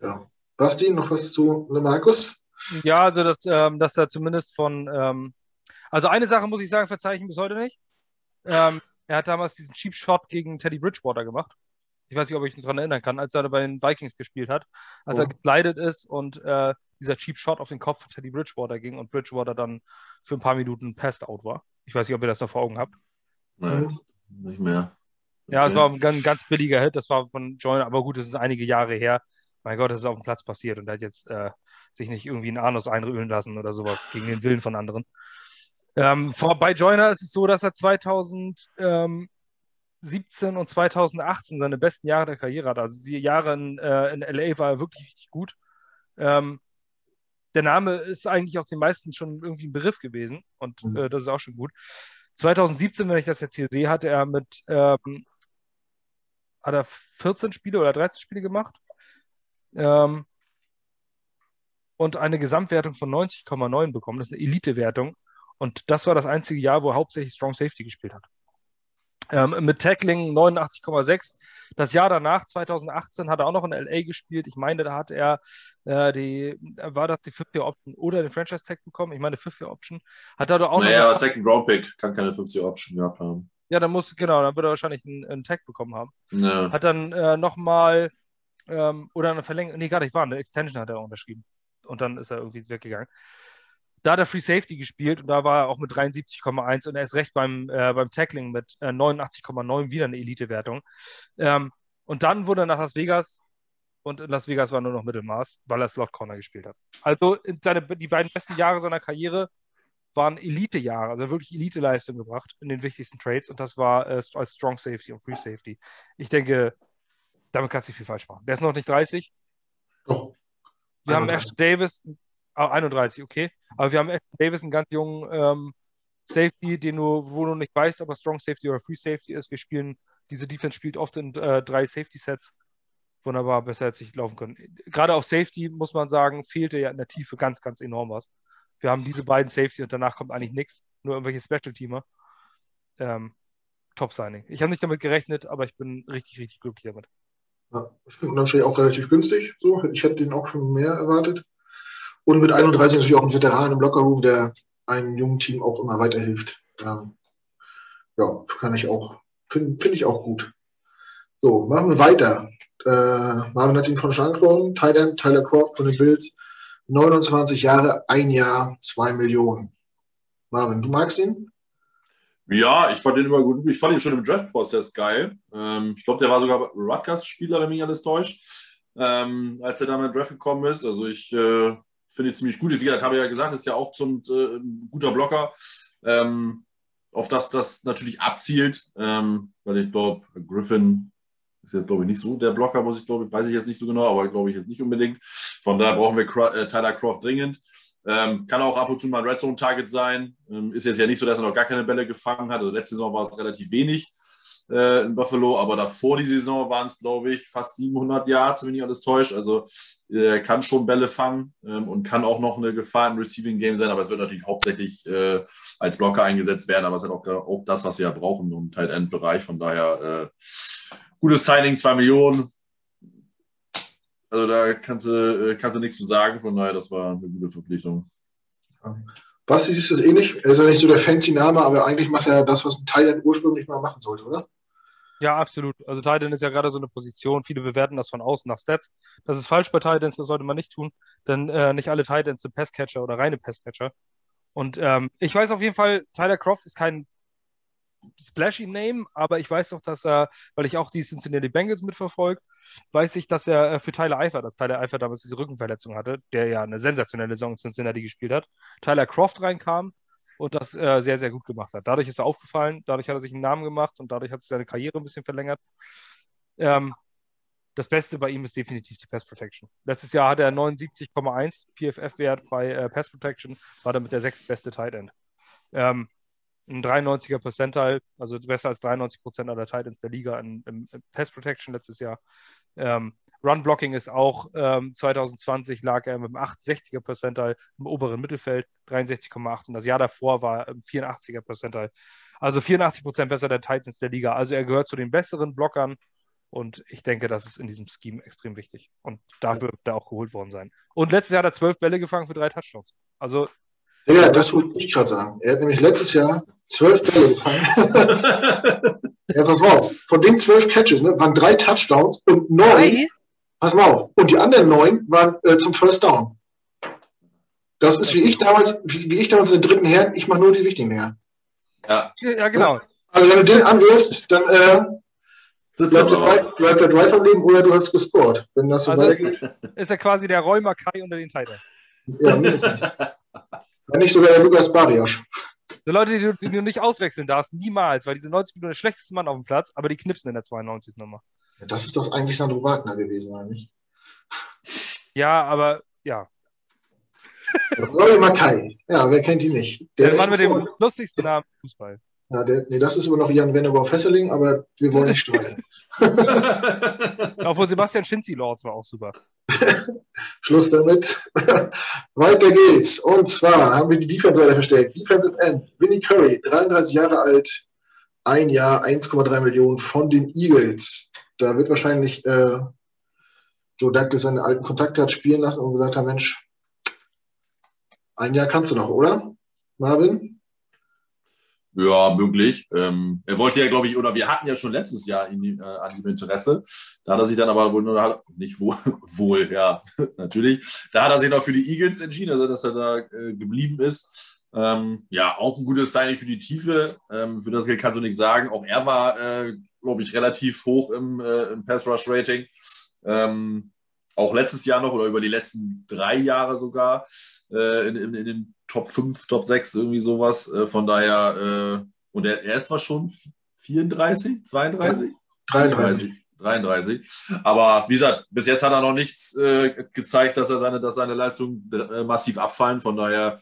Ja. Basti, noch was zu Markus? Ja, also dass, ähm, dass da zumindest von, ähm, also eine Sache muss ich sagen, verzeichnen bis heute nicht. Ähm, er hat damals diesen Cheap Shot gegen Teddy Bridgewater gemacht ich weiß nicht, ob ich mich daran erinnern kann, als er bei den Vikings gespielt hat, als oh. er gekleidet ist und äh, dieser Cheap Shot auf den Kopf von Teddy Bridgewater ging und Bridgewater dann für ein paar Minuten passed out war. Ich weiß nicht, ob ihr das noch vor Augen habt. Nein, nicht mehr. Ja, es war ein ganz, ganz billiger Hit, das war von Joyner, aber gut, das ist einige Jahre her. Mein Gott, das ist auf dem Platz passiert und er hat jetzt äh, sich nicht irgendwie einen Anus einrühren lassen oder sowas gegen den Willen von anderen. Ähm, vor, bei Joyner ist es so, dass er 2000, ähm, 2017 und 2018 seine besten Jahre der Karriere hat. Also die Jahre in, äh, in LA war er wirklich richtig gut. Ähm, der Name ist eigentlich auch den meisten schon irgendwie ein Begriff gewesen und mhm. äh, das ist auch schon gut. 2017, wenn ich das jetzt hier sehe, hatte er mit ähm, hat er 14 Spiele oder 13 Spiele gemacht ähm, und eine Gesamtwertung von 90,9 bekommen. Das ist eine Elite-Wertung und das war das einzige Jahr, wo er hauptsächlich Strong Safety gespielt hat. Ähm, mit Tackling 89,6. Das Jahr danach, 2018, hat er auch noch in LA gespielt. Ich meine, da hat er äh, die, war das die Fifth-Year-Option oder den Franchise-Tag bekommen? Ich meine, Fifth-Year-Option. Hat er da auch naja, Second-Round-Pick kann keine Fifth-Year-Option gehabt haben. Ja, dann muss, genau, dann wird er wahrscheinlich einen, einen Tag bekommen haben. Ja. Hat dann äh, nochmal ähm, oder eine Verlängerung, nee, gar nicht wahr, eine Extension hat er unterschrieben. Und dann ist er irgendwie weggegangen. Da hat er Free Safety gespielt und da war er auch mit 73,1 und er ist recht beim, äh, beim Tackling mit äh, 89,9 wieder eine Elite-Wertung. Ähm, und dann wurde er nach Las Vegas und in Las Vegas war nur noch Mittelmaß, weil er Slot Corner gespielt hat. Also seine, die beiden besten Jahre seiner Karriere waren Elite-Jahre, also wirklich Elite-Leistung gebracht in den wichtigsten Trades und das war äh, als Strong Safety und Free Safety. Ich denke, damit kannst du nicht viel falsch machen. Der ist noch nicht 30. Doch. Wir haben Ashton Davis, ah, 31, okay. Aber wir haben Ashton Davis, einen ganz jungen ähm, Safety, den du, wo du nicht weißt, ob er Strong Safety oder Free Safety ist. Wir spielen, diese Defense spielt oft in äh, drei Safety-Sets. Wunderbar, besser hätte sich laufen können. Gerade auf Safety, muss man sagen, fehlte ja in der Tiefe ganz, ganz enorm was. Wir haben diese beiden Safety und danach kommt eigentlich nichts, nur irgendwelche Special-Teamer. Ähm, Top-Signing. Ich habe nicht damit gerechnet, aber ich bin richtig, richtig glücklich damit. Ja, ich finde natürlich auch relativ günstig. So. Ich hätte den auch schon mehr erwartet. Und mit 31 natürlich auch ein Veteran im Lockerroom, der einem jungen Team auch immer weiterhilft. Ähm, ja, kann ich auch, finde find ich auch gut. So, machen wir weiter. Äh, Marvin hat ihn von schon angesprochen. Tyler, Croft von den Bills. 29 Jahre, ein Jahr, zwei Millionen. Marvin, du magst ihn? Ja, ich fand den immer gut. Ich fand ihn schon im Draft-Prozess geil. Ähm, ich glaube, der war sogar Rutgers-Spieler, wenn mich alles täuscht, ähm, als er da den Draft gekommen ist. Also ich äh, finde ihn ziemlich gut. Wie gesagt, habe ich ja gesagt, ist ja auch zum, äh, ein guter Blocker. Ähm, auf das das natürlich abzielt, ähm, weil ich glaube, Griffin ist jetzt, glaube ich, nicht so der Blocker, muss ich glaube, weiß ich jetzt nicht so genau, aber glaube ich jetzt nicht unbedingt. Von daher brauchen wir äh, Tyler Croft dringend. Ähm, kann auch ab und zu mal ein Red Zone Target sein. Ähm, ist jetzt ja nicht so, dass er noch gar keine Bälle gefangen hat. Also letzte Saison war es relativ wenig äh, in Buffalo, aber davor die Saison waren es, glaube ich, fast 700 Yards, wenn ich alles täuscht. Also äh, kann schon Bälle fangen ähm, und kann auch noch eine Gefahr im Receiving Game sein, aber es wird natürlich hauptsächlich äh, als Blocker eingesetzt werden, aber es ist auch, auch das, was wir ja brauchen im Tight End Bereich. Von daher äh, gutes Signing, 2 Millionen. Also da kannst du, äh, kannst du nichts zu sagen, von daher, das war eine gute Verpflichtung. Basti ist das ähnlich. Er ist ja nicht so der fancy Name, aber eigentlich macht er das, was ein Thailand ursprünglich mal machen sollte, oder? Ja, absolut. Also Thailand ist ja gerade so eine Position. Viele bewerten das von außen nach Stats. Das ist falsch bei Titans, das sollte man nicht tun, denn äh, nicht alle Titans sind Passcatcher oder reine Passcatcher. Und ähm, ich weiß auf jeden Fall, Tyler Croft ist kein splashy Name, aber ich weiß doch, dass er, weil ich auch die Cincinnati Bengals mitverfolge, weiß ich, dass er äh, für Tyler Eifert, dass Tyler Eifert damals diese Rückenverletzung hatte, der ja eine sensationelle Saison in Cincinnati gespielt hat, Tyler Croft reinkam und das äh, sehr, sehr gut gemacht hat. Dadurch ist er aufgefallen, dadurch hat er sich einen Namen gemacht und dadurch hat sich seine Karriere ein bisschen verlängert. Ähm, das Beste bei ihm ist definitiv die Pass Protection. Letztes Jahr hatte er 79,1 PFF-Wert bei äh, Pass Protection, war damit der sechstbeste Tight End. Ähm, ein 93er Percentile, also besser als 93 Prozent aller Titans der Liga in, im Pass Protection letztes Jahr. Ähm, Run Blocking ist auch ähm, 2020 lag er mit einem 68er Percentile im oberen Mittelfeld, 63,8 und das Jahr davor war im 84er Percentile. Also 84 Prozent besser der Titans der Liga. Also er gehört zu den besseren Blockern und ich denke, das ist in diesem Scheme extrem wichtig und dafür wird er auch geholt worden sein. Und letztes Jahr hat er zwölf Bälle gefangen für drei Touchdowns. Also ja, das wollte ich gerade sagen. Er hat nämlich letztes Jahr zwölf Bälle gefangen. ja, pass mal auf. Von den zwölf Catches ne, waren drei Touchdowns und neun. Pass mal auf. Und die anderen neun waren äh, zum First Down. Das ist wie ich damals, wie, wie ich damals in den dritten Herren, ich mache nur die wichtigen Herren. Ja. ja, genau. Also wenn du den anwirfst, dann äh, bleibt, der Drive, bleibt der Drive am Leben oder du hast gescored, wenn das so also weitergeht. Ist er quasi der Räumer Kai unter den Titans. Ja, mindestens. Wenn nicht sogar der Lukas Barrios. So Leute, die du, die du, nicht auswechseln darfst, niemals, weil diese 90 Minuten der schlechteste Mann auf dem Platz, aber die knipsen in der 92. Nummer. Ja, das ist doch eigentlich Sandro Wagner gewesen, eigentlich. Ja, aber ja. Rory Mackay. Ja, wer kennt ihn nicht? Der, der Mann mit dem lustigsten Namen Fußball. Ja, der, nee, das ist immer noch Jan Wennebaum Fesseling, aber wir wollen nicht streiten. Obwohl Sebastian Schinzi Lords war auch super. Schluss damit. Weiter geht's. Und zwar haben wir die Defense weiter verstärkt. Defensive End, Vinnie Curry, 33 Jahre alt, ein Jahr, 1,3 Millionen von den Eagles. Da wird wahrscheinlich äh, Joe Douglas seine alten Kontakte hat spielen lassen und gesagt hat, Mensch, ein Jahr kannst du noch, oder? Marvin? Ja, möglich. Ähm, er wollte ja, glaube ich, oder wir hatten ja schon letztes Jahr ihn, äh, an ihm Interesse. Da hat er sich dann aber wohl nur, nicht wohl, wohl, ja, natürlich. Da hat er sich noch für die Eagles entschieden, also dass er da äh, geblieben ist. Ähm, ja, auch ein gutes Signing für die Tiefe. Ähm, für das kann du nichts sagen. Auch er war, äh, glaube ich, relativ hoch im, äh, im Pass-Rush-Rating. Ähm, auch letztes Jahr noch oder über die letzten drei Jahre sogar äh, in, in, in, den Top 5, Top 6, irgendwie sowas. Äh, von daher, äh, und er, er ist zwar schon 34, 32? 33. 33. Aber wie gesagt, bis jetzt hat er noch nichts äh, gezeigt, dass er seine, dass seine Leistungen äh, massiv abfallen. Von daher,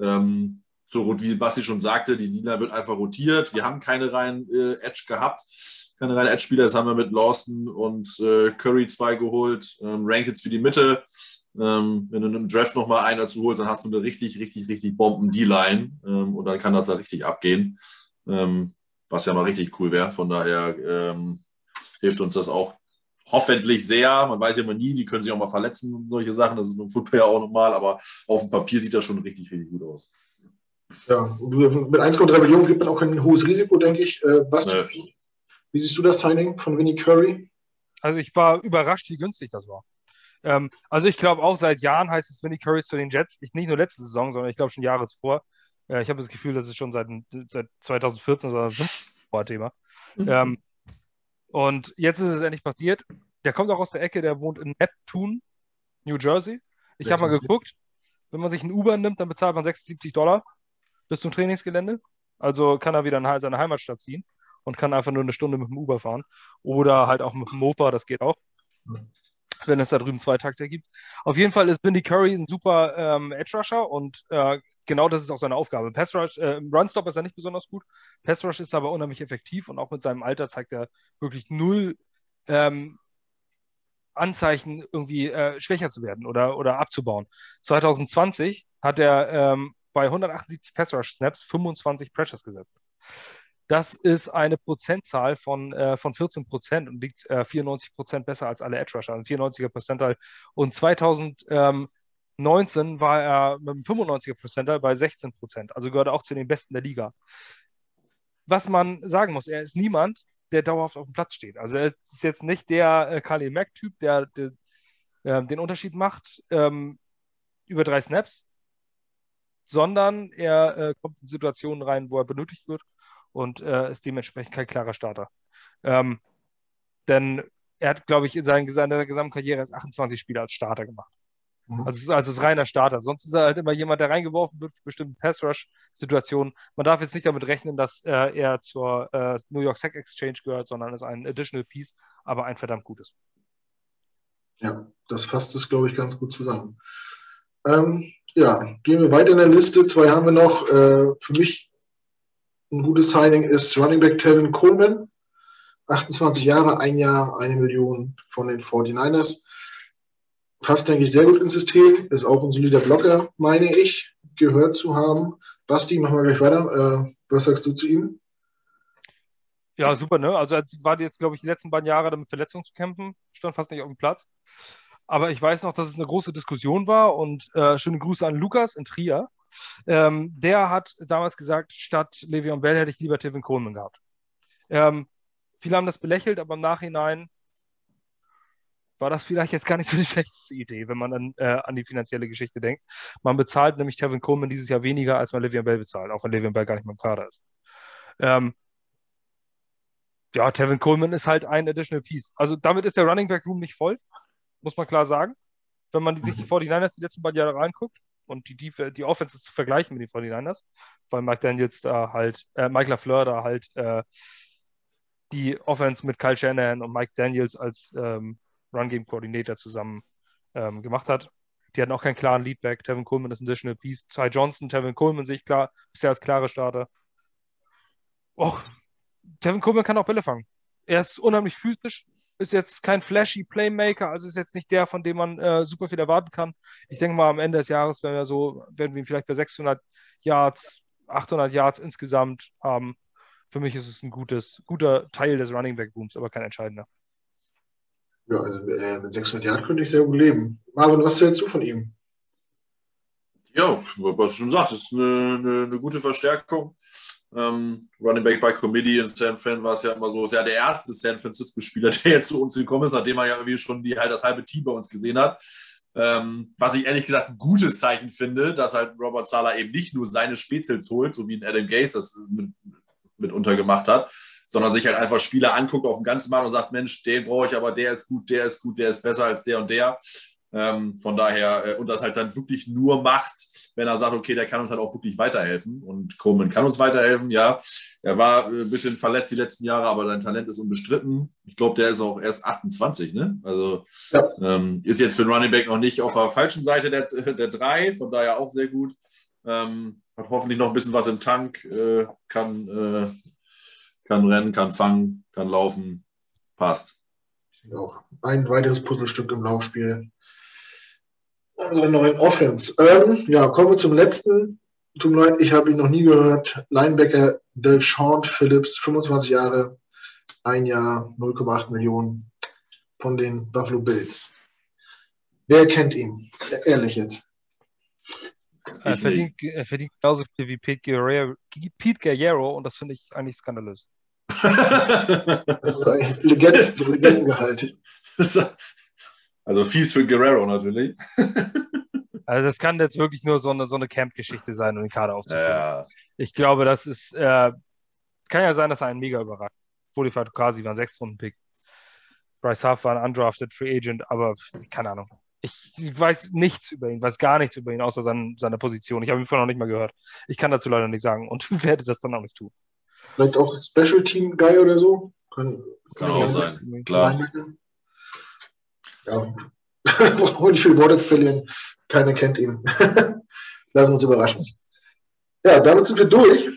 ähm, so wie Basti schon sagte, die Liga wird einfach rotiert. Wir haben keine reinen äh, Edge gehabt, keine reinen Edge-Spieler. Das haben wir mit Lawson und äh, Curry zwei geholt. Ähm, Rankins für die Mitte. Ähm, wenn du im Draft nochmal einen dazu holst, dann hast du eine richtig, richtig, richtig Bomben-D-Line ähm, und dann kann das da richtig abgehen. Ähm, was ja mal richtig cool wäre. Von daher ähm, hilft uns das auch hoffentlich sehr. Man weiß ja immer nie, die können sich auch mal verletzen und solche Sachen. Das ist beim Football ja auch normal, aber auf dem Papier sieht das schon richtig, richtig gut aus. Ja, mit 1,3 Millionen gibt man auch kein hohes Risiko, denke ich. Äh, Basti, nee. wie siehst du das Signing von Vinnie Curry? Also ich war überrascht, wie günstig das war. Ähm, also ich glaube auch seit Jahren heißt es Vinnie Curry zu den Jets, ich, nicht nur letzte Saison, sondern ich glaube schon Jahre zuvor. Äh, ich habe das Gefühl, das ist schon seit, seit 2014 oder 2015 ein Thema. Mhm. Ähm, und jetzt ist es endlich passiert. Der kommt auch aus der Ecke, der wohnt in Neptune, New Jersey. Ich habe mal geguckt, wenn man sich ein Uber nimmt, dann bezahlt man 76 Dollar bis zum Trainingsgelände. Also kann er wieder in seine Heimatstadt ziehen und kann einfach nur eine Stunde mit dem Uber fahren. Oder halt auch mit dem Mofa, das geht auch. Wenn es da drüben zwei Takte gibt. Auf jeden Fall ist Bindy Curry ein super ähm, Edge Rusher und äh, genau das ist auch seine Aufgabe. Pass Rush, äh, Runstop ist er nicht besonders gut. Pass Rush ist aber unheimlich effektiv und auch mit seinem Alter zeigt er wirklich null ähm, Anzeichen, irgendwie äh, schwächer zu werden oder, oder abzubauen. 2020 hat er ähm, bei 178 Pass Rush Snaps 25 Pressures gesetzt. Das ist eine Prozentzahl von, äh, von 14 Prozent und liegt äh, 94 Prozent besser als alle Edge Rusher, ein 94er Prozentteil. Und 2019 war er mit einem 95er Prozentteil bei 16 Prozent, also gehört auch zu den Besten der Liga. Was man sagen muss, er ist niemand, der dauerhaft auf dem Platz steht. Also er ist jetzt nicht der äh, Kali Mack-Typ, der, der äh, den Unterschied macht ähm, über drei Snaps, sondern er äh, kommt in Situationen rein, wo er benötigt wird und äh, ist dementsprechend kein klarer Starter. Ähm, denn er hat, glaube ich, in seiner, seiner gesamten Karriere erst 28 Spiele als Starter gemacht. Mhm. Also es ist also es reiner Starter. Sonst ist er halt immer jemand, der reingeworfen wird für bestimmte Pass-Rush-Situationen. Man darf jetzt nicht damit rechnen, dass äh, er zur äh, New York Sack Exchange gehört, sondern ist ein Additional Piece, aber ein verdammt gutes. Ja, das fasst es, glaube ich, ganz gut zusammen. Ähm, ja, gehen wir weiter in der Liste. Zwei haben wir noch. Äh, für mich ein gutes Signing ist Running Back Tevin Coleman. 28 Jahre, ein Jahr, eine Million von den 49ers. Passt, denke ich, sehr gut ins System. Ist auch ein solider Blocker, meine ich, gehört zu haben. Basti, machen wir gleich weiter. Äh, was sagst du zu ihm? Ja, super, ne? Also er war jetzt, glaube ich, die letzten beiden Jahre damit Verletzungen zu kämpfen, stand fast nicht auf dem Platz. Aber ich weiß noch, dass es eine große Diskussion war und äh, schöne Grüße an Lukas in Trier. Ähm, der hat damals gesagt, statt Le'Veon Bell hätte ich lieber Tevin Coleman gehabt. Ähm, viele haben das belächelt, aber im Nachhinein war das vielleicht jetzt gar nicht so die schlechteste Idee, wenn man dann äh, an die finanzielle Geschichte denkt. Man bezahlt nämlich Tevin Coleman dieses Jahr weniger, als man Le'Veon Bell bezahlt, auch wenn Le'Veon Bell gar nicht mehr im Kader ist. Ähm, ja, Tevin Coleman ist halt ein Additional Piece. Also damit ist der Running Back Room nicht voll muss man klar sagen. Wenn man sich die 49ers die letzten beiden Jahre reinguckt und die, die, die Offenses zu vergleichen mit den 49ers, weil Mike Daniels da halt, äh, Mike LaFleur da halt äh, die Offense mit Kyle Shanahan und Mike Daniels als ähm, Run-Game-Koordinator zusammen ähm, gemacht hat. Die hatten auch keinen klaren Leadback. Tevin Coleman ist ein Additional Piece. Ty Johnson, Tevin Coleman sehe ich klar, bisher als klare Starter. Oh, Tevin Coleman kann auch Bälle fangen. Er ist unheimlich physisch, ist jetzt kein flashy Playmaker, also ist jetzt nicht der, von dem man äh, super viel erwarten kann. Ich denke mal, am Ende des Jahres werden wir so, werden wir ihn vielleicht bei 600 Yards, 800 Yards insgesamt haben. Für mich ist es ein gutes, guter Teil des Running Back Rooms, aber kein entscheidender. Ja, also äh, mit 600 Yards könnte ich sehr gut leben. Marvin, was hältst du von ihm? Ja, was du schon sagst, ist eine, eine, eine gute Verstärkung. Ähm, Running Back by Committee in San Fran war es ja immer so, ist ja der erste San Francisco-Spieler, der jetzt zu uns gekommen ist, nachdem er ja irgendwie schon die, halt das halbe Team bei uns gesehen hat. Ähm, was ich ehrlich gesagt ein gutes Zeichen finde, dass halt Robert Sala eben nicht nur seine Spezels holt, so wie ein Adam Gaze das mit, mitunter gemacht hat, sondern sich halt einfach Spieler anguckt auf dem ganzen Markt und sagt, Mensch, den brauche ich, aber der ist gut, der ist gut, der ist besser als der und der. Ähm, von daher, äh, und das halt dann wirklich nur macht, wenn er sagt, okay, der kann uns halt auch wirklich weiterhelfen. Und Coleman kann uns weiterhelfen, ja. Er war äh, ein bisschen verletzt die letzten Jahre, aber sein Talent ist unbestritten. Ich glaube, der ist auch erst 28, ne? Also ja. ähm, ist jetzt für den Running Back noch nicht auf der falschen Seite der, der drei, von daher auch sehr gut. Ähm, hat hoffentlich noch ein bisschen was im Tank, äh, kann, äh, kann rennen, kann fangen, kann laufen, passt. Auch ein weiteres Puzzlestück im Laufspiel unserer neuen Offense. Ähm, ja, kommen wir zum letzten. Tut mir leid, ich habe ihn noch nie gehört. Linebacker Delshant Phillips, 25 Jahre, ein Jahr, 0,8 Millionen von den Buffalo Bills. Wer kennt ihn? Ehrlich jetzt. Er verdient, er verdient genauso viel wie Pete Guerrero, Pete Guerrero und das finde ich eigentlich skandalös. das ist ein Legenden, Legendengehalt. Also fies für Guerrero natürlich. Also das kann jetzt wirklich nur so eine, so eine Camp-Geschichte sein, um den Kader aufzuführen. Ja. Ich glaube, das ist, äh, kann ja sein, dass er einen mega überrascht. Folifat Tukasi war ein Sechs-Runden-Pick. Bryce Huff war ein undrafted Free Agent, aber keine Ahnung. Ich, ich, weiß nichts über ihn, weiß gar nichts über ihn, außer sein, seiner Position. Ich habe ihn vorher noch nicht mal gehört. Ich kann dazu leider nicht sagen und werde das dann auch nicht tun. Vielleicht auch Special Team Guy oder so? Kann, kann auch sein, klar. Ja, brauche nicht viel Worte verlieren. Keiner kennt ihn. Lassen wir uns überraschen. Ja, damit sind wir durch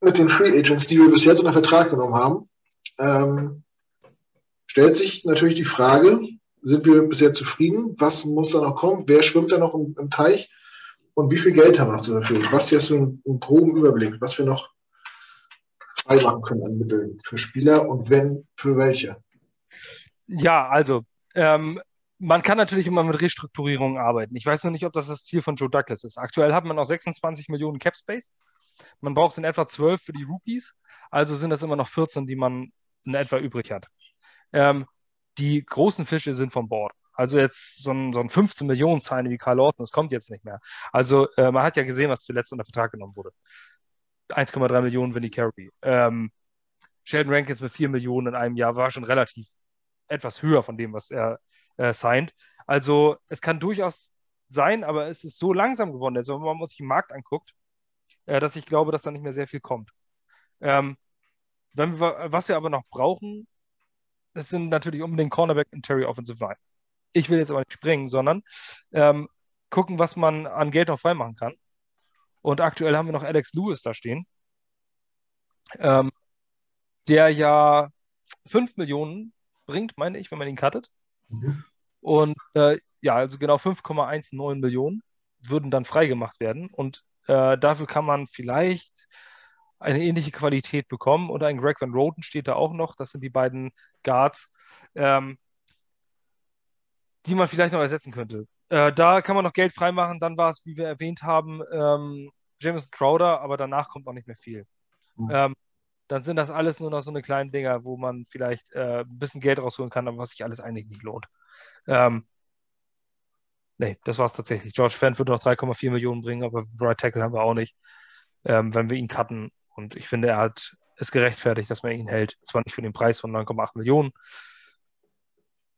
mit den Free Agents, die wir bis jetzt unter Vertrag genommen haben. Ähm, stellt sich natürlich die Frage, sind wir bisher zufrieden? Was muss da noch kommen? Wer schwimmt da noch im, im Teich? Und wie viel Geld haben wir noch zur Verfügung? Was hast du einen, einen groben Überblick, was wir noch frei machen können an Mitteln für Spieler und wenn, für welche? Ja, also ähm, man kann natürlich immer mit Restrukturierungen arbeiten. Ich weiß noch nicht, ob das das Ziel von Joe Douglas ist. Aktuell hat man noch 26 Millionen Cap Space. Man braucht in etwa 12 für die Rookies. Also sind das immer noch 14, die man in etwa übrig hat. Ähm, die großen Fische sind vom Board. Also jetzt so ein, so ein 15 Millionen Sign wie Karl Orton, das kommt jetzt nicht mehr. Also äh, man hat ja gesehen, was zuletzt unter Vertrag genommen wurde. 1,3 Millionen Vinny Carey. Ähm, Sheldon Rankins mit 4 Millionen in einem Jahr war schon relativ etwas höher von dem, was er äh, signed. Also es kann durchaus sein, aber es ist so langsam geworden, also wenn man sich den Markt anguckt, äh, dass ich glaube, dass da nicht mehr sehr viel kommt. Ähm, wenn wir, was wir aber noch brauchen, das sind natürlich unbedingt Cornerback und Terry Offensive Line. Ich will jetzt aber nicht springen, sondern ähm, gucken, was man an Geld noch freimachen kann. Und aktuell haben wir noch Alex Lewis da stehen, ähm, der ja 5 Millionen bringt, meine ich, wenn man ihn cuttet. Mhm. Und äh, ja, also genau 5,19 Millionen würden dann freigemacht werden. Und äh, dafür kann man vielleicht eine ähnliche Qualität bekommen. Und ein Greg Van Roten steht da auch noch. Das sind die beiden Guards, ähm, die man vielleicht noch ersetzen könnte. Äh, da kann man noch Geld freimachen. Dann war es, wie wir erwähnt haben, ähm, Jameson Crowder, aber danach kommt auch nicht mehr viel. Mhm. Ähm, dann sind das alles nur noch so eine kleinen Dinger, wo man vielleicht äh, ein bisschen Geld rausholen kann, aber was sich alles eigentlich nicht lohnt. Ähm, nee, das war es tatsächlich. George Fent würde noch 3,4 Millionen bringen, aber Right Tackle haben wir auch nicht, ähm, wenn wir ihn cutten. Und ich finde, er hat es gerechtfertigt, dass man ihn hält. Zwar nicht für den Preis von 9,8 Millionen,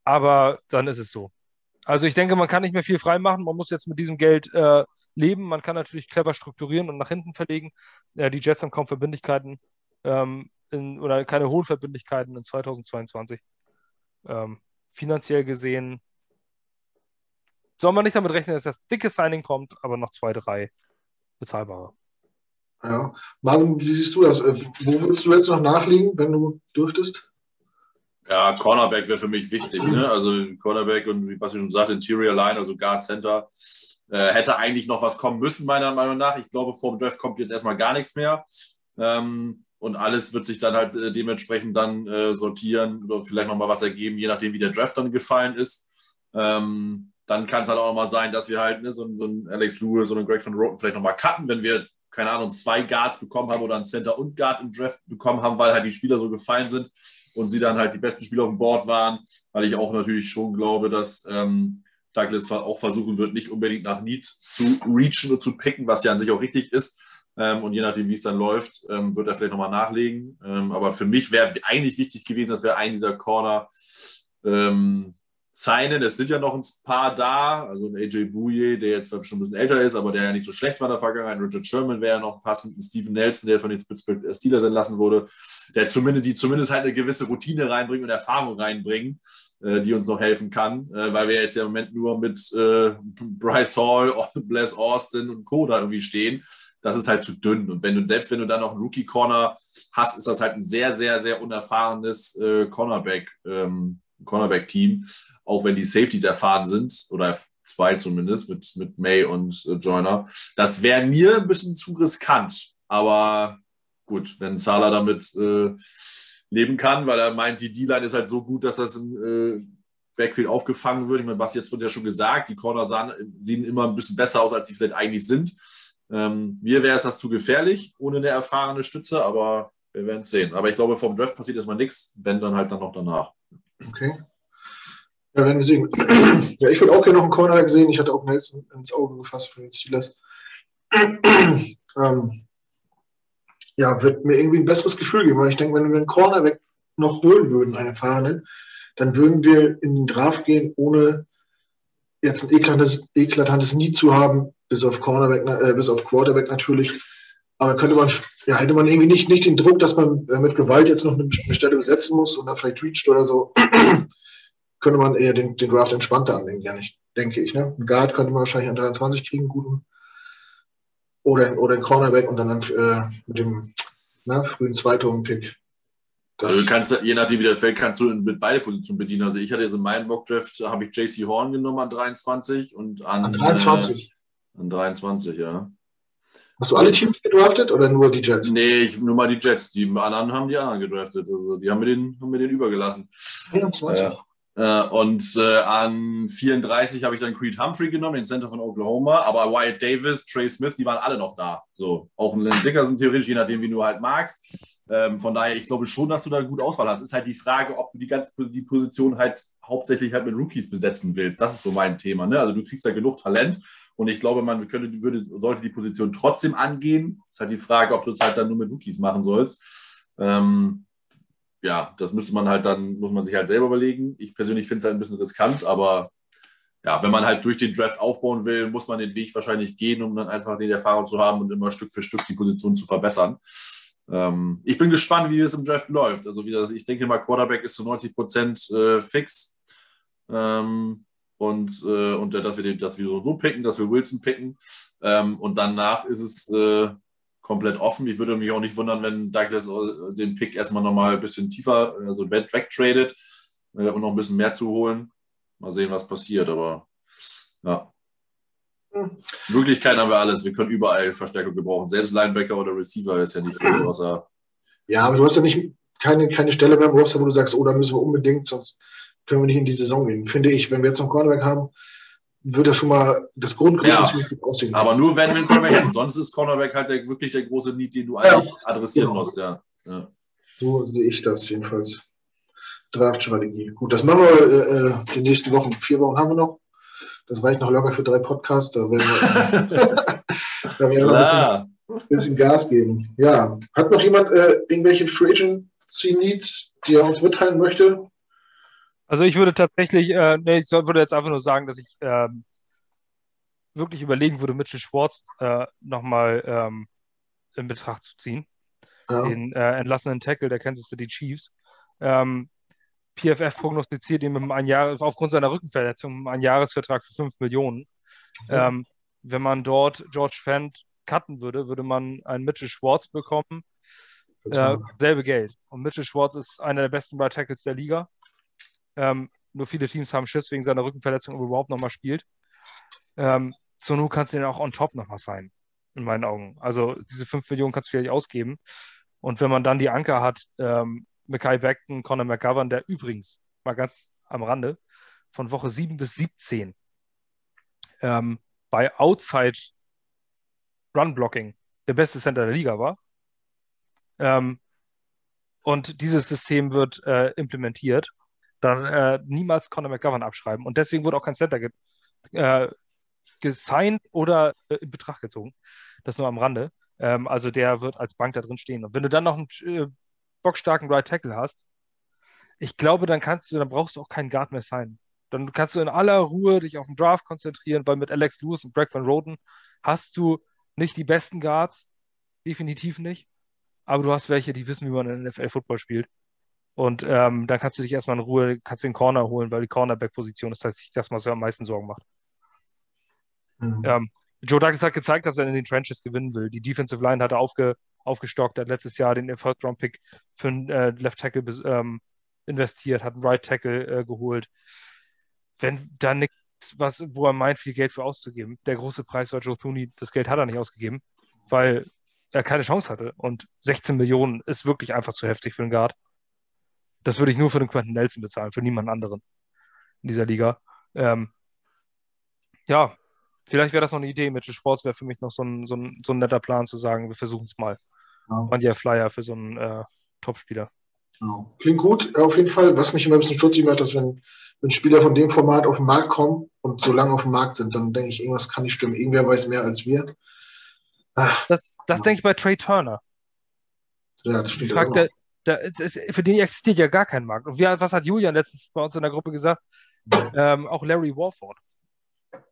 aber dann ist es so. Also ich denke, man kann nicht mehr viel freimachen. Man muss jetzt mit diesem Geld äh, leben. Man kann natürlich clever strukturieren und nach hinten verlegen. Äh, die Jets haben kaum Verbindlichkeiten ähm, in, oder keine hohen Verbindlichkeiten in 2022. Ähm, finanziell gesehen soll man nicht damit rechnen, dass das dicke Signing kommt, aber noch zwei, drei bezahlbare. Ja, Marvin, wie siehst du das? Äh, wo würdest du jetzt noch nachliegen, wenn du dürftest? Ja, Cornerback wäre für mich wichtig. Ne? Also Cornerback und wie Basti schon sagt, Interior Line, also Guard Center, äh, hätte eigentlich noch was kommen müssen, meiner Meinung nach. Ich glaube, vor dem Draft kommt jetzt erstmal gar nichts mehr. Ähm, und alles wird sich dann halt äh, dementsprechend dann äh, sortieren oder vielleicht nochmal was ergeben, je nachdem, wie der Draft dann gefallen ist. Ähm, dann kann es halt auch nochmal sein, dass wir halt ne, so, so einen Alex Lewis oder einen Greg von Roten vielleicht nochmal cutten, wenn wir keine Ahnung, zwei Guards bekommen haben oder ein Center und Guard im Draft bekommen haben, weil halt die Spieler so gefallen sind und sie dann halt die besten Spieler auf dem Board waren, weil ich auch natürlich schon glaube, dass ähm, Douglas auch versuchen wird, nicht unbedingt nach Needs zu reachen und zu picken, was ja an sich auch richtig ist. Ähm, und je nachdem, wie es dann läuft, ähm, wird er vielleicht nochmal nachlegen. Ähm, aber für mich wäre eigentlich wichtig gewesen, dass wir einen dieser Corner ähm, signen. Es sind ja noch ein paar da, also ein AJ Bouye, der jetzt schon ein bisschen älter ist, aber der ja nicht so schlecht war in der Vergangenheit. Richard Sherman wäre ja noch passend. Ein Steven Nelson, der von den Pittsburgh Steelers entlassen wurde, der zumindest, die zumindest halt eine gewisse Routine reinbringen und Erfahrung reinbringen, äh, die uns noch helfen kann, äh, weil wir jetzt ja im Moment nur mit äh, Bryce Hall, Bless Austin und Co. da irgendwie stehen. Das ist halt zu dünn. Und wenn du, selbst wenn du dann noch einen Rookie-Corner hast, ist das halt ein sehr, sehr, sehr unerfahrenes äh, Cornerback, ähm, Cornerback-Team auch wenn die Safeties erfahren sind, oder zwei zumindest, mit, mit May und äh, Joyner. Das wäre mir ein bisschen zu riskant. Aber gut, wenn Zahler damit äh, leben kann, weil er meint, die D-Line ist halt so gut, dass das im äh, Backfield aufgefangen wird. Ich meine, was jetzt wird ja schon gesagt, die Corner sahen, sehen immer ein bisschen besser aus, als sie vielleicht eigentlich sind. Ähm, mir wäre es das zu gefährlich, ohne eine erfahrene Stütze, aber wir werden es sehen. Aber ich glaube, vom Draft passiert erstmal nichts, wenn dann halt dann noch danach. Okay. Ja, werden wir sehen. ja, ich würde auch gerne noch einen Cornerback sehen. Ich hatte auch Nelson ins Auge gefasst von den Steelers. ähm, ja, wird mir irgendwie ein besseres Gefühl geben, weil ich denke, wenn wir einen Cornerback noch holen würden, einen erfahrenen, dann würden wir in den Draft gehen, ohne jetzt ein eklatantes, eklatantes Need zu haben, bis auf Cornerback, äh, bis auf Quarterback natürlich. Aber könnte man, ja, hätte man irgendwie nicht, nicht den Druck, dass man äh, mit Gewalt jetzt noch eine, Stelle besetzen muss und da vielleicht reacht oder so könnte man eher den, den Draft entspannter anlegen, ja nicht, denke ich. Ne? Ein Guard könnte man wahrscheinlich an 23 kriegen, guten. Oder, oder ein Cornerback und dann äh, mit dem ne, frühen Zweitrunden-Pick. Also du kannst, je nachdem, wie der fällt, kannst du mit beide Positionen bedienen. Also ich hatte jetzt in meinem Mockdraft, habe ich JC Horn genommen an 23 und an, an 23. Äh, an 23, ja. Hast du alle Teams gedraftet oder nur die Jets? Nee, ich, nur mal die Jets. Die anderen haben die anderen gedraftet. Also die haben mir den, haben mir den übergelassen. 21. Äh, äh, und äh, an 34 habe ich dann Creed Humphrey genommen, den Center von Oklahoma. Aber Wyatt Davis, Trey Smith, die waren alle noch da. So, auch ein Lynn Dickerson theoretisch, je nachdem, wie du halt magst. Ähm, von daher, ich glaube schon, dass du da gut Auswahl hast. Ist halt die Frage, ob du die ganze die Position halt hauptsächlich halt mit Rookies besetzen willst. Das ist so mein Thema. Ne? Also du kriegst da genug Talent. Und ich glaube, man könnte, würde, sollte die Position trotzdem angehen. Ist halt die Frage, ob du es halt dann nur mit Rookies machen sollst. Ähm, ja, das müsste man halt dann, muss man sich halt selber überlegen. Ich persönlich finde es halt ein bisschen riskant, aber ja, wenn man halt durch den Draft aufbauen will, muss man den Weg wahrscheinlich gehen, um dann einfach die Erfahrung zu haben und immer Stück für Stück die Position zu verbessern. Ähm, ich bin gespannt, wie es im Draft läuft. Also wieder, ich denke mal, Quarterback ist zu 90 Prozent äh, fix. Ähm, und, äh, und dass wir, den, dass wir so picken, dass wir Wilson picken. Ähm, und danach ist es äh, komplett offen. Ich würde mich auch nicht wundern, wenn Douglas äh, den Pick erstmal nochmal ein bisschen tiefer, also wegtradet, äh, um noch ein bisschen mehr zu holen. Mal sehen, was passiert, aber ja. Möglichkeiten haben wir alles. Wir können überall Verstärkung gebrauchen. Selbst Linebacker oder Receiver ist ja nicht viel, außer. Ja, aber du hast ja nicht keine, keine Stelle mehr im Roster, wo du sagst, oh, da müssen wir unbedingt, sonst können wir nicht in die Saison gehen. Finde ich, wenn wir jetzt noch Cornerback haben, wird das schon mal das Grundgerüst ja, ziemlich gut aussehen. Aber nur wenn wir einen Cornerback hätten. Sonst ist Cornerback halt der, wirklich der große Need, den du eigentlich ja, adressieren genau. musst. Ja. ja. So sehe ich das jedenfalls. Draft-Strategie. Gut, das machen wir äh, äh, die nächsten Wochen. Vier Wochen haben wir noch. Das reicht noch locker für drei Podcasts. Da werden wir, da werden wir ein bisschen, bisschen, Gas geben. Ja. Hat noch jemand äh, irgendwelche Free Agency Needs, die er uns mitteilen möchte? Also ich würde tatsächlich, äh, nee, ich würde jetzt einfach nur sagen, dass ich ähm, wirklich überlegen würde, Mitchell Schwartz äh, nochmal ähm, in Betracht zu ziehen. Ja. Den äh, entlassenen Tackle der Kansas City Chiefs. Ähm, PFF prognostiziert ihm im ein Jahr, aufgrund seiner Rückenverletzung einen Jahresvertrag für 5 Millionen. Okay. Ähm, wenn man dort George Fent cutten würde, würde man einen Mitchell Schwartz bekommen. Äh, selbe Geld. Und Mitchell Schwartz ist einer der besten Right Tackles der Liga. Ähm, nur viele Teams haben Schiss wegen seiner Rückenverletzung, ob er überhaupt nochmal spielt. Ähm, so nun kannst du den auch on top nochmal sein, in meinen Augen. Also diese 5 Millionen kannst du vielleicht ausgeben. Und wenn man dann die Anker hat, ähm, Mackay Beckton, Conor McGovern, der übrigens, mal ganz am Rande, von Woche 7 bis 17 ähm, bei Outside Run Blocking der beste Center der Liga war. Ähm, und dieses System wird äh, implementiert, dann äh, niemals Conor McGovern abschreiben. Und deswegen wurde auch kein Center ge äh, gesigned oder äh, in Betracht gezogen. Das nur am Rande. Ähm, also der wird als Bank da drin stehen. Und wenn du dann noch einen äh, bockstarken Right Tackle hast, ich glaube, dann kannst du, dann brauchst du auch keinen Guard mehr sein. Dann kannst du in aller Ruhe dich auf den Draft konzentrieren, weil mit Alex Lewis und Greg Van Roden hast du nicht die besten Guards, definitiv nicht. Aber du hast welche, die wissen, wie man in NFL Football spielt. Und ähm, dann kannst du dich erstmal in Ruhe, kannst den Corner holen, weil die Cornerback-Position ist tatsächlich das, was mir am meisten Sorgen macht. Mhm. Ähm, Joe Douglas hat gezeigt, dass er in den Trenches gewinnen will. Die Defensive Line hat er aufge, aufgestockt, hat letztes Jahr den First-Round-Pick für einen äh, Left Tackle ähm, investiert, hat einen Right Tackle äh, geholt. Wenn da nichts, was, wo er meint, viel Geld für auszugeben. Der große Preis war Joe Thuney, das Geld hat er nicht ausgegeben, weil er keine Chance hatte. Und 16 Millionen ist wirklich einfach zu heftig für einen Guard. Das würde ich nur für den Quentin Nelson bezahlen, für niemanden anderen in dieser Liga. Ähm, ja, vielleicht wäre das noch eine Idee. Mitchell Sports wäre für mich noch so ein, so, ein, so ein netter Plan zu sagen, wir versuchen es mal. Ja. Man ja Flyer für so einen äh, Topspieler. Genau. Klingt gut, auf jeden Fall. Was mich immer ein bisschen stutzig macht, dass wenn, wenn Spieler von dem Format auf den Markt kommen und so lange auf dem Markt sind, dann denke ich, irgendwas kann nicht stimmen. Irgendwer weiß mehr als wir. Ach, das das denke ich bei Trey Turner. Ja, das stimmt. Frag, der, der, ist, für den existiert ja gar kein Markt. Und wie, was hat Julian letztens bei uns in der Gruppe gesagt? Ähm, auch Larry Warford,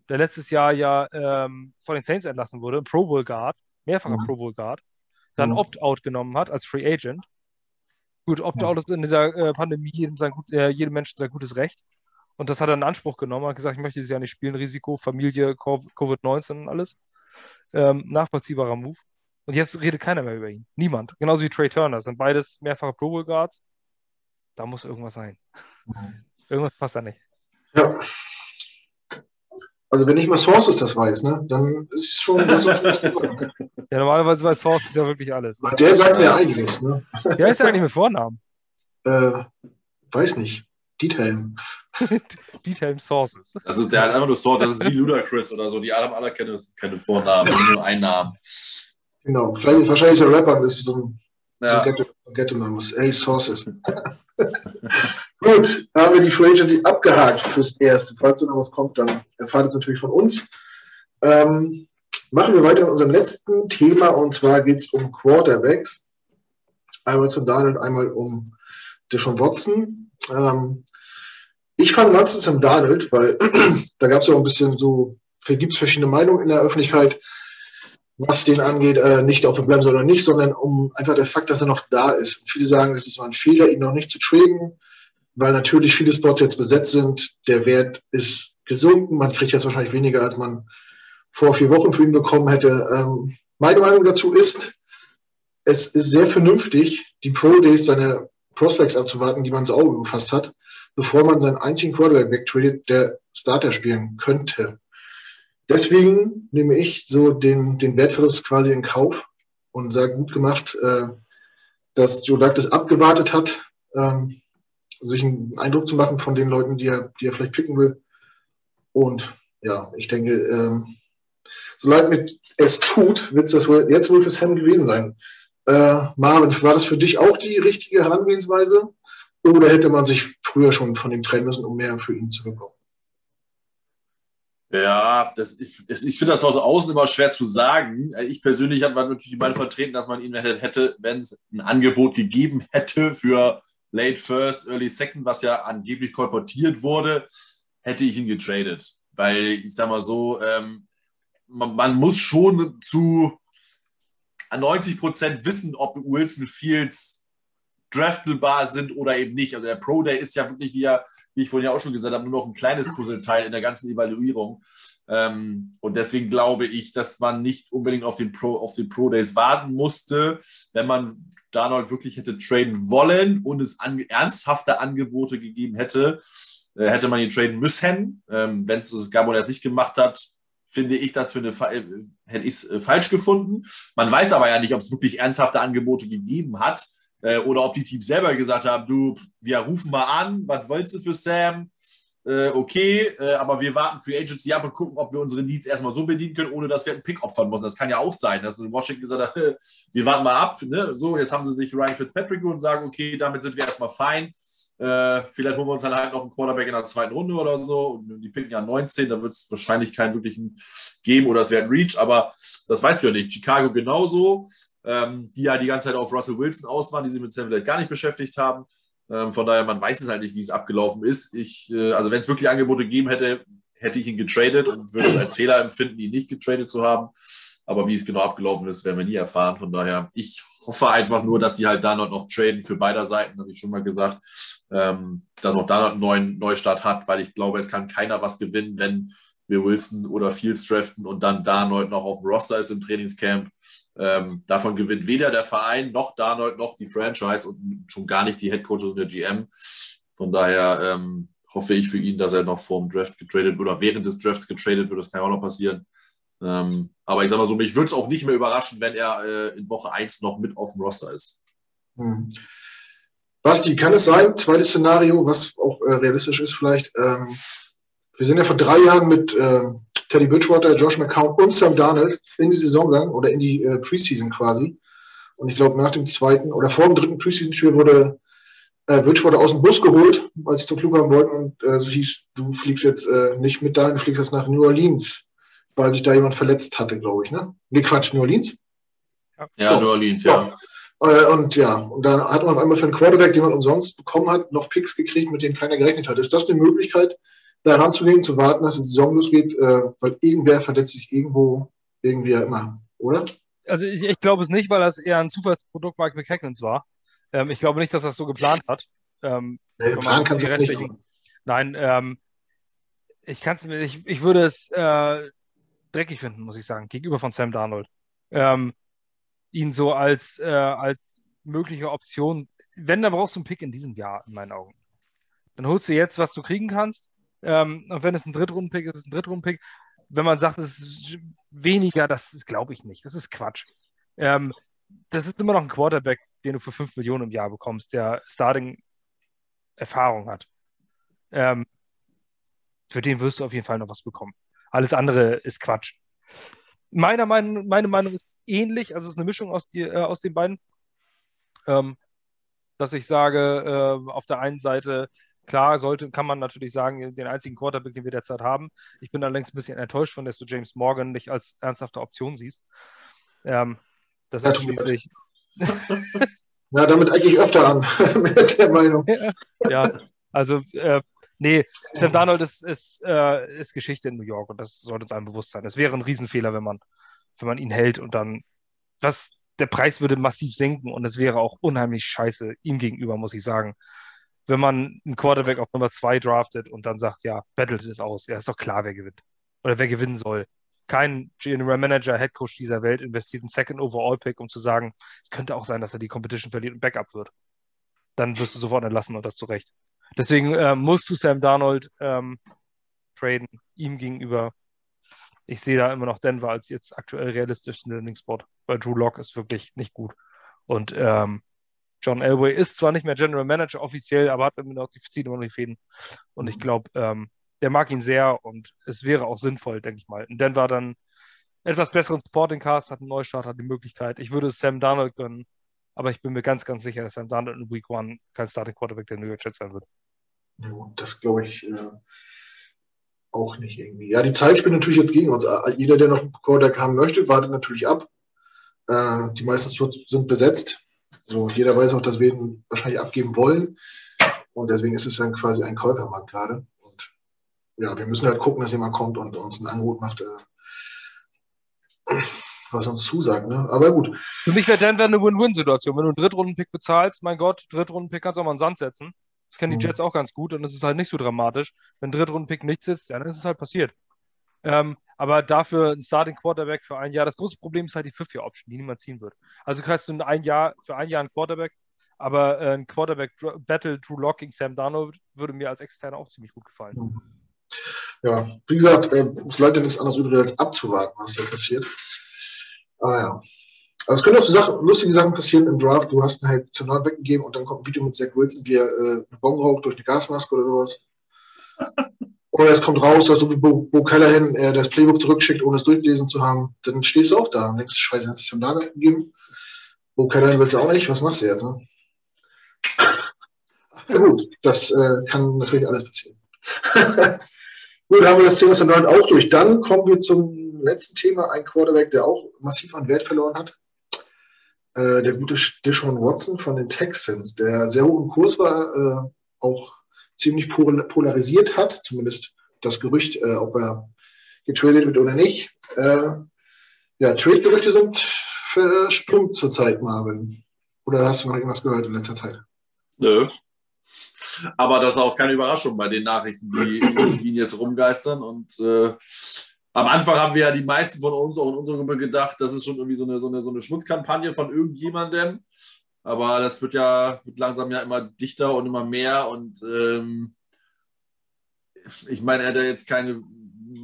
der letztes Jahr ja ähm, von den Saints entlassen wurde, Pro Bowl Guard, mehrfacher ja. Pro Bowl Guard, dann ja. Opt-out genommen hat als Free Agent Gut, Opt-out ist in dieser äh, Pandemie jedem, sein, äh, jedem Menschen sein gutes Recht. Und das hat er in Anspruch genommen, hat gesagt, ich möchte dieses Jahr nicht spielen, Risiko, Familie, Covid-19 und alles. Ähm, nachvollziehbarer Move. Und jetzt redet keiner mehr über ihn. Niemand. Genauso wie Trey Turner. Das sind beides mehrfache Pro Bowl Guards. Da muss irgendwas sein. Mhm. Irgendwas passt da nicht. Ja. Also wenn nicht mal Sources das weiß, ne, dann ist es schon. Das ja, normalerweise weiß Sources ja wirklich alles. Der sagt mir einiges. Ne? Wer ist ja eigentlich mit Vornamen? Äh, weiß nicht. Detail. Detail Sources. Das ist, der hat einfach nur Source, das ist wie Ludacris oder so. Die haben alle keine, keine Vornamen, nur einen Namen. Genau. Vielleicht, wahrscheinlich ist der Rapper das ist so ein ja. so Ghetto-Name. Hey, Sources. Gut, haben wir die Free Agency abgehakt fürs Erste. Falls noch was kommt, dann erfahrt es natürlich von uns. Ähm, machen wir weiter mit unserem letzten Thema und zwar geht es um Quarterbacks. Einmal zum Daniel, einmal um Deshaun Watson. Ähm, ich fand ganz zum Donald, weil da gab es ja auch ein bisschen so, gibt es verschiedene Meinungen in der Öffentlichkeit, was den angeht, äh, nicht er bleiben soll oder nicht, sondern um einfach der Fakt, dass er noch da ist. Und viele sagen, es ist ein Fehler, ihn noch nicht zu traden weil natürlich viele Spots jetzt besetzt sind. Der Wert ist gesunken. Man kriegt jetzt wahrscheinlich weniger, als man vor vier Wochen für ihn bekommen hätte. Ähm, meine Meinung dazu ist, es ist sehr vernünftig, die Pro Days seine Prospects abzuwarten, die man ins Auge gefasst hat, bevor man seinen einzigen Quarterback wegtradet, der Starter spielen könnte. Deswegen nehme ich so den, den Wertverlust quasi in Kauf und sage gut gemacht, äh, dass Joe Doug das abgewartet hat. Ähm, sich einen Eindruck zu machen von den Leuten, die er, die er vielleicht picken will. Und ja, ich denke, ähm, solange es tut, wird es das wohl, jetzt wohl für Sam gewesen sein. Äh, Marvin, war das für dich auch die richtige Herangehensweise? Oder hätte man sich früher schon von ihm trennen müssen, um mehr für ihn zu bekommen? Ja, das, ich, ich finde das aus außen immer schwer zu sagen. Ich persönlich habe natürlich die Meinung vertreten, dass man ihn hätte, wenn es ein Angebot gegeben hätte für Late First, Early Second, was ja angeblich kolportiert wurde, hätte ich ihn getradet. Weil ich sag mal so, ähm, man, man, muss schon zu 90 Prozent wissen, ob Wilson Fields draftbar sind oder eben nicht. Also der Pro Day ist ja wirklich, wie, wie ich vorhin ja auch schon gesagt habe, nur noch ein kleines Puzzleteil in der ganzen Evaluierung. Ähm, und deswegen glaube ich, dass man nicht unbedingt auf den Pro, auf den Pro Days warten musste, wenn man Darnold wirklich hätte traden wollen und es an, ernsthafte Angebote gegeben hätte, äh, hätte man ihn traden müssen. Ähm, Wenn es Gabonet nicht gemacht hat, finde ich das für eine äh, hätte ich es äh, falsch gefunden. Man weiß aber ja nicht, ob es wirklich ernsthafte Angebote gegeben hat äh, oder ob die Teams selber gesagt haben, du, wir rufen mal an, was wolltest du für Sam? äh, okay, äh, aber wir warten für Agency ab und gucken, ob wir unsere Needs erstmal so bedienen können, ohne dass wir einen Pick opfern müssen. Das kann ja auch sein, dass in Washington gesagt hat, wir warten mal ab. Ne? So, jetzt haben sie sich Ryan Fitzpatrick und sagen, okay, damit sind wir erstmal fein. Äh, vielleicht holen wir uns dann halt noch einen Quarterback in der zweiten Runde oder so. Und die picken ja 19, da wird es wahrscheinlich keinen wirklichen geben oder es wäre ein Reach, aber das weißt du ja nicht. Chicago genauso, ähm, die ja die ganze Zeit auf Russell Wilson aus waren, die sich mit Sam vielleicht gar nicht beschäftigt haben. Ähm, von daher, man weiß es halt nicht, wie es abgelaufen ist. Ich, äh, also wenn es wirklich Angebote gegeben hätte, hätte ich ihn getradet und würde es als Fehler empfinden, ihn nicht getradet zu haben. Aber wie es genau abgelaufen ist, werden wir nie erfahren. Von daher, ich hoffe einfach nur, dass sie halt da noch traden für beide Seiten, habe ich schon mal gesagt, ähm, dass auch da noch einen neuen Neustart hat, weil ich glaube, es kann keiner was gewinnen, wenn wir Wilson oder Fields draften und dann Darnold noch auf dem Roster ist im Trainingscamp. Ähm, davon gewinnt weder der Verein noch Darnold noch die Franchise und schon gar nicht die Headcoaches und der GM. Von daher ähm, hoffe ich für ihn, dass er noch vor dem Draft getradet oder während des Drafts getradet wird. Das kann ja auch noch passieren. Ähm, aber ich sage mal so, mich würde es auch nicht mehr überraschen, wenn er äh, in Woche 1 noch mit auf dem Roster ist. Hm. Basti, kann es sein, zweites Szenario, was auch äh, realistisch ist vielleicht, ähm, wir sind ja vor drei Jahren mit äh, Teddy Bridgewater, Josh McCown und Sam Darnold in die Saison gegangen oder in die äh, Preseason quasi. Und ich glaube, nach dem zweiten oder vor dem dritten Preseason-Spiel wurde äh, Bridgewater aus dem Bus geholt, als sie zum Flughafen wollten und äh, so hieß, du fliegst jetzt äh, nicht mit dahin, du fliegst jetzt nach New Orleans, weil sich da jemand verletzt hatte, glaube ich, ne? Nee, Quatsch, New Orleans? Ja, ja New Orleans, ja. ja. Äh, und ja, und dann hat man auf einmal für einen Quarterback, den man umsonst bekommen hat, noch Picks gekriegt, mit denen keiner gerechnet hat. Ist das eine Möglichkeit, da ranzugehen, zu warten, dass die Saison losgeht, äh, weil irgendwer verletzt sich irgendwo, irgendwie immer, oder? Also ich, ich glaube es nicht, weil das eher ein Zufallsprodukt Mike McKagnans war. Ähm, ich glaube nicht, dass das so geplant hat. Ähm, nee, Plan kannst du nicht Nein, ähm, ich kann es mir, ich, ich würde es äh, dreckig finden, muss ich sagen, gegenüber von Sam Darnold. Ähm, ihn so als, äh, als mögliche Option, wenn, dann brauchst du einen Pick in diesem Jahr, in meinen Augen. Dann holst du jetzt, was du kriegen kannst ähm, und wenn es ein Drittrundenpick ist, ist es ein Drittrundenpick. Wenn man sagt, es ist weniger, das glaube ich nicht. Das ist Quatsch. Ähm, das ist immer noch ein Quarterback, den du für 5 Millionen im Jahr bekommst, der Starting-Erfahrung hat. Ähm, für den wirst du auf jeden Fall noch was bekommen. Alles andere ist Quatsch. Meiner Meinung, meine Meinung ist ähnlich, also es ist eine Mischung aus, die, äh, aus den beiden. Ähm, dass ich sage, äh, auf der einen Seite Klar, sollte, kann man natürlich sagen, den einzigen Quarterback, den wir derzeit haben. Ich bin allerdings ein bisschen enttäuscht von, dass du James Morgan nicht als ernsthafte Option siehst. Ähm, das, das ist schließlich. ja, damit eigentlich öfter an, mit der Meinung. ja, also, äh, nee, Sam Darnold ist, ist, äh, ist Geschichte in New York und das sollte uns allen bewusst sein. Es wäre ein Riesenfehler, wenn man, wenn man ihn hält und dann, was, der Preis würde massiv sinken und es wäre auch unheimlich scheiße ihm gegenüber, muss ich sagen wenn man einen Quarterback auf Nummer zwei draftet und dann sagt, ja, battlet es aus. Ja, ist doch klar, wer gewinnt. Oder wer gewinnen soll. Kein General Manager, Head Coach dieser Welt investiert einen Second Overall Pick, um zu sagen, es könnte auch sein, dass er die Competition verliert und Backup wird. Dann wirst du sofort entlassen und das zu Recht. Deswegen äh, musst du Sam Darnold ähm, traden, ihm gegenüber. Ich sehe da immer noch Denver als jetzt aktuell realistischsten Landing-Spot, weil Drew Lock ist wirklich nicht gut. Und ähm, John Elway ist zwar nicht mehr General Manager offiziell, aber hat immer noch die, zieht immer noch die Fäden. Und ich mhm. glaube, ähm, der mag ihn sehr und es wäre auch sinnvoll, denke ich mal. In Denver dann etwas besseren Supporting Cast, hat einen Neustart, hat die Möglichkeit. Ich würde Sam Darnold gönnen, aber ich bin mir ganz, ganz sicher, dass Sam Darnold in Week One kein Starting Quarterback der New York Jets sein wird. Ja, das glaube ich äh, auch nicht irgendwie. Ja, die Zeit spielt natürlich jetzt gegen uns. Jeder, der noch einen Quarterback haben möchte, wartet natürlich ab. Äh, die meisten sind besetzt. So, jeder weiß auch, dass wir ihn wahrscheinlich abgeben wollen. Und deswegen ist es dann quasi ein Käufermarkt gerade. Und ja, wir müssen halt gucken, dass jemand kommt und uns ein Angebot macht, äh, was uns zusagt. Ne? Aber gut. Für mich wäre Denver eine Win-Win-Situation. Wenn du einen Drittrunden-Pick bezahlst, mein Gott, Drittrunden-Pick kannst du auch mal in den Sand setzen. Das kennen die mhm. Jets auch ganz gut und es ist halt nicht so dramatisch. Wenn Drittrunden-Pick nichts sitzt, dann ist es halt passiert. Ähm, aber dafür ein Starting Quarterback für ein Jahr. Das große Problem ist halt die Fifth-Year-Option, die niemand ziehen wird. Also kriegst du ein Jahr, für ein Jahr einen Quarterback, aber äh, ein Quarterback-Battle Drew Lock gegen Sam Darnold würde mir als Externer auch ziemlich gut gefallen. Ja, wie gesagt, äh, es bleibt ja nichts anderes übrig, als abzuwarten, was da passiert. Ah ja. Aber es können auch so Sachen, lustige Sachen passieren im Draft. Du hast ihn halt zum Nord weggegeben und dann kommt ein Video mit Zach Wilson, wie er äh, eine Bon raucht durch eine Gasmaske oder sowas. Oder es kommt raus, dass so wie Bo, Bo Callahan äh, das Playbook zurückschickt, ohne es durchgelesen zu haben. Dann stehst du auch da und denkst, scheiße, hat es schon da gegeben. Bo Callahan willst du auch nicht, was machst du jetzt? Ne? Ja gut, das äh, kann natürlich alles passieren. gut, haben wir das Thema St. auch durch. Dann kommen wir zum letzten Thema, ein Quarterback, der auch massiv an Wert verloren hat. Äh, der gute Deshaun Watson von den Texans, der sehr hoch im Kurs war, äh, auch ziemlich polarisiert hat, zumindest das Gerücht, äh, ob er getradet wird oder nicht. Äh, ja, Trade-Gerüchte sind verstummt zurzeit, Marvin. Oder hast du noch irgendwas gehört in letzter Zeit? Nö. Aber das ist auch keine Überraschung bei den Nachrichten, die Wien jetzt rumgeistern. Und äh, am Anfang haben wir ja die meisten von uns, auch in unserer Gruppe, gedacht, das ist schon irgendwie so eine, so eine, so eine Schmutzkampagne von irgendjemandem. Aber das wird ja wird langsam ja immer dichter und immer mehr. Und ähm, ich meine, er hat ja jetzt keine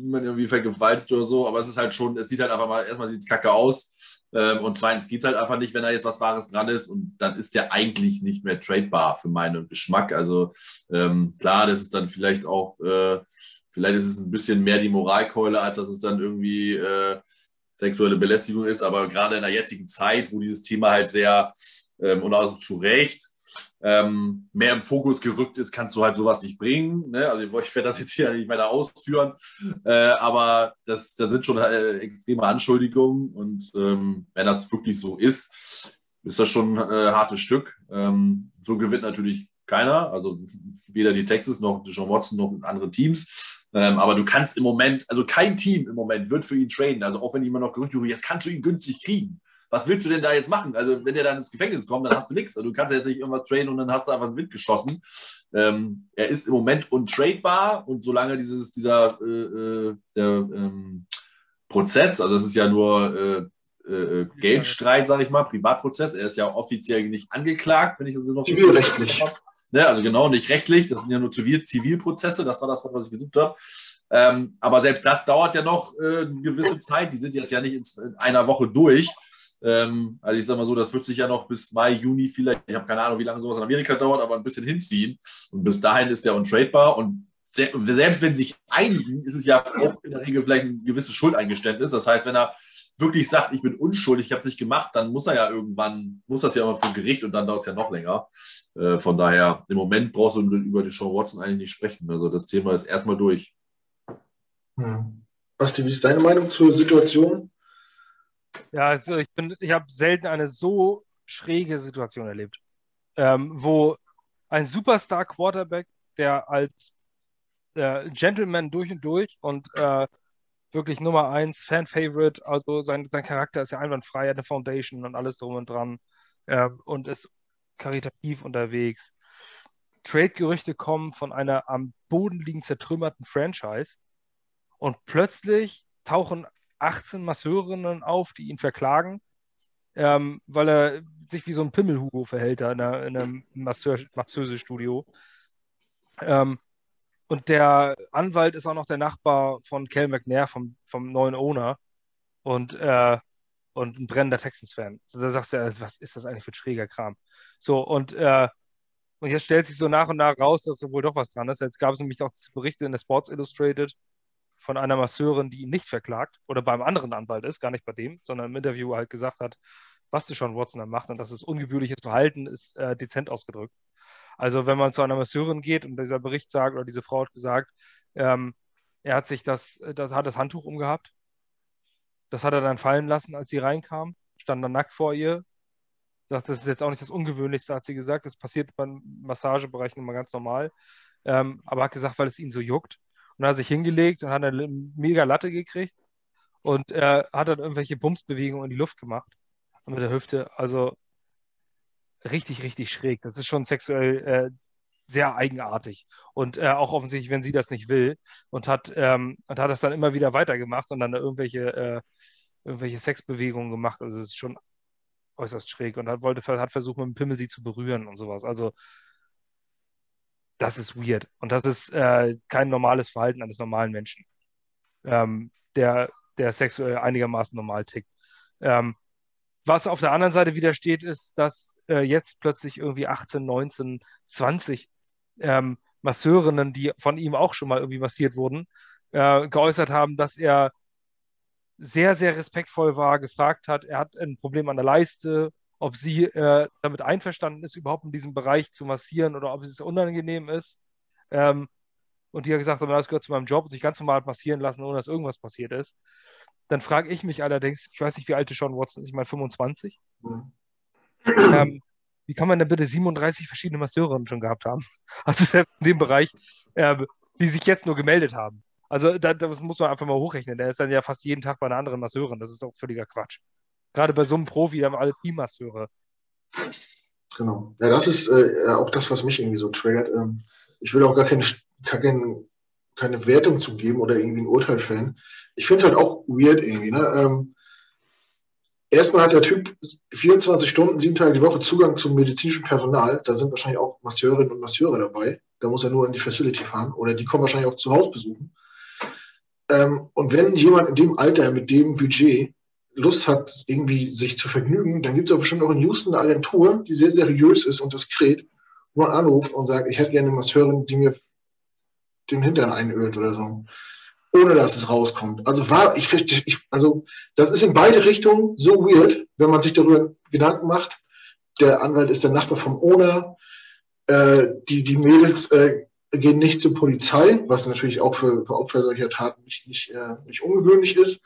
niemand irgendwie vergewaltigt oder so, aber es ist halt schon, es sieht halt einfach mal, erstmal sieht es kacke aus. Ähm, und zweitens geht es halt einfach nicht, wenn da jetzt was Wahres dran ist. Und dann ist der eigentlich nicht mehr tradebar für meinen Geschmack. Also ähm, klar, das ist dann vielleicht auch, äh, vielleicht ist es ein bisschen mehr die Moralkeule, als dass es dann irgendwie äh, sexuelle Belästigung ist. Aber gerade in der jetzigen Zeit, wo dieses Thema halt sehr ähm, und auch zu Recht ähm, mehr im Fokus gerückt ist, kannst du halt sowas nicht bringen. Ne? Also ich werde das jetzt hier nicht weiter ausführen, äh, aber das, das sind schon äh, extreme Anschuldigungen und ähm, wenn das wirklich so ist, ist das schon ein äh, hartes Stück. Ähm, so gewinnt natürlich keiner, also weder die Texas noch John Watson noch andere Teams. Ähm, aber du kannst im Moment, also kein Team im Moment wird für ihn traden. Also auch wenn jemand noch Gerüchte, jetzt kannst du ihn günstig kriegen was willst du denn da jetzt machen? Also, wenn der dann ins Gefängnis kommt, dann hast du nichts. Also, du kannst jetzt nicht irgendwas traden und dann hast du einfach den Wind geschossen. Ähm, er ist im Moment untradebar und solange dieses, dieser äh, äh, der, ähm, Prozess, also das ist ja nur äh, äh, Geldstreit, sage ich mal, Privatprozess, er ist ja offiziell nicht angeklagt, wenn ich das noch Zivilrechtlich. Ne, also genau, nicht rechtlich, das sind ja nur Zivil Zivilprozesse, das war das, was ich gesucht habe. Ähm, aber selbst das dauert ja noch äh, eine gewisse Zeit, die sind jetzt ja nicht in, in einer Woche durch. Ähm, also ich sage mal so, das wird sich ja noch bis Mai, Juni vielleicht, ich habe keine Ahnung, wie lange sowas in Amerika dauert, aber ein bisschen hinziehen. Und bis dahin ist der untradebar. Und selbst wenn sich einigen, ist es ja auch in der Regel vielleicht ein gewisses Schuldeingeständnis. Das heißt, wenn er wirklich sagt, ich bin unschuldig, ich habe es nicht gemacht, dann muss er ja irgendwann, muss das ja immer vor Gericht und dann dauert es ja noch länger. Äh, von daher, im Moment brauchst du über die Show Watson eigentlich nicht sprechen. Also das Thema ist erstmal durch. Hm. Basti, wie ist deine Meinung zur Situation? Ja, also ich ich habe selten eine so schräge Situation erlebt, ähm, wo ein Superstar-Quarterback, der als äh, Gentleman durch und durch und äh, wirklich Nummer eins, Fan-Favorite, also sein, sein Charakter ist ja einwandfrei, hat eine Foundation und alles drum und dran äh, und ist karitativ unterwegs. Trade-Gerüchte kommen von einer am Boden liegend zertrümmerten Franchise und plötzlich tauchen 18 Masseurinnen auf, die ihn verklagen, ähm, weil er sich wie so ein Pimmelhugo verhält da in, einer, in einem Masseusestudio. Ähm, und der Anwalt ist auch noch der Nachbar von Cal McNair, vom, vom neuen Owner. Und, äh, und ein brennender Texans-Fan. Also da sagst du, was ist das eigentlich für ein schräger Kram? So, und, äh, und jetzt stellt sich so nach und nach raus, dass da wohl doch was dran ist. Jetzt gab es nämlich auch Berichte in der Sports Illustrated, von einer Masseurin, die ihn nicht verklagt oder beim anderen Anwalt ist, gar nicht bei dem, sondern im Interview halt gesagt hat, was du schon Watson dann macht und dass es ungebührliches Verhalten ist, äh, dezent ausgedrückt. Also wenn man zu einer Masseurin geht und dieser Bericht sagt oder diese Frau hat gesagt, ähm, er hat sich das, das hat das Handtuch umgehabt, das hat er dann fallen lassen, als sie reinkam, stand dann nackt vor ihr, sagt, das ist jetzt auch nicht das Ungewöhnlichste, hat sie gesagt, das passiert beim Massagebereich immer ganz normal, ähm, aber hat gesagt, weil es ihn so juckt und hat sich hingelegt und hat eine mega Latte gekriegt und er hat dann irgendwelche Bumsbewegungen in die Luft gemacht mit der Hüfte. Also richtig, richtig schräg. Das ist schon sexuell äh, sehr eigenartig. Und äh, auch offensichtlich, wenn sie das nicht will und hat, ähm, und hat das dann immer wieder weitergemacht und dann irgendwelche, äh, irgendwelche Sexbewegungen gemacht. Also es ist schon äußerst schräg und hat, wollte, hat versucht, mit dem Pimmel sie zu berühren und sowas. Also das ist weird. Und das ist äh, kein normales Verhalten eines normalen Menschen, ähm, der, der sexuell einigermaßen normal tickt. Ähm, was auf der anderen Seite widersteht, ist, dass äh, jetzt plötzlich irgendwie 18, 19, 20 ähm, Masseurinnen, die von ihm auch schon mal irgendwie massiert wurden, äh, geäußert haben, dass er sehr, sehr respektvoll war, gefragt hat, er hat ein Problem an der Leiste, ob sie äh, damit einverstanden ist, überhaupt in diesem Bereich zu massieren oder ob es unangenehm ist. Ähm, und die hat gesagt, das gehört zu meinem Job und sich ganz normal massieren lassen, ohne dass irgendwas passiert ist. Dann frage ich mich allerdings, ich weiß nicht, wie alt Sean Watson ist, ich meine 25. Mhm. Ähm, wie kann man denn bitte 37 verschiedene Masseurinnen schon gehabt haben? Also in dem Bereich, äh, die sich jetzt nur gemeldet haben. Also da, das muss man einfach mal hochrechnen. Der ist dann ja fast jeden Tag bei einer anderen Masseurin. Das ist doch völliger Quatsch. Gerade bei so einem Profi, haben alle Teammasseure. Genau. Ja, das ist äh, auch das, was mich irgendwie so triggert. Ähm, ich will auch gar keine, keine, keine Wertung zu geben oder irgendwie ein Urteil fällen. Ich finde es halt auch weird irgendwie. Ne? Ähm, erstmal hat der Typ 24 Stunden, sieben Tage die Woche Zugang zum medizinischen Personal. Da sind wahrscheinlich auch Masseurinnen und Masseure dabei. Da muss er nur in die Facility fahren. Oder die kommen wahrscheinlich auch zu Hause besuchen. Ähm, und wenn jemand in dem Alter mit dem Budget Lust hat, irgendwie sich zu vergnügen, dann gibt es aber bestimmt auch in Houston eine Agentur, die sehr seriös ist und diskret, wo man anruft und sagt, ich hätte gerne eine Masseurin, die mir den Hintern einölt oder so. Ohne dass es rauskommt. Also war, ich, ich, also das ist in beide Richtungen so weird, wenn man sich darüber Gedanken macht. Der Anwalt ist der Nachbar vom Owner. Äh, die, die Mädels äh, gehen nicht zur Polizei, was natürlich auch für, für Opfer solcher Taten nicht, nicht, äh, nicht ungewöhnlich ist.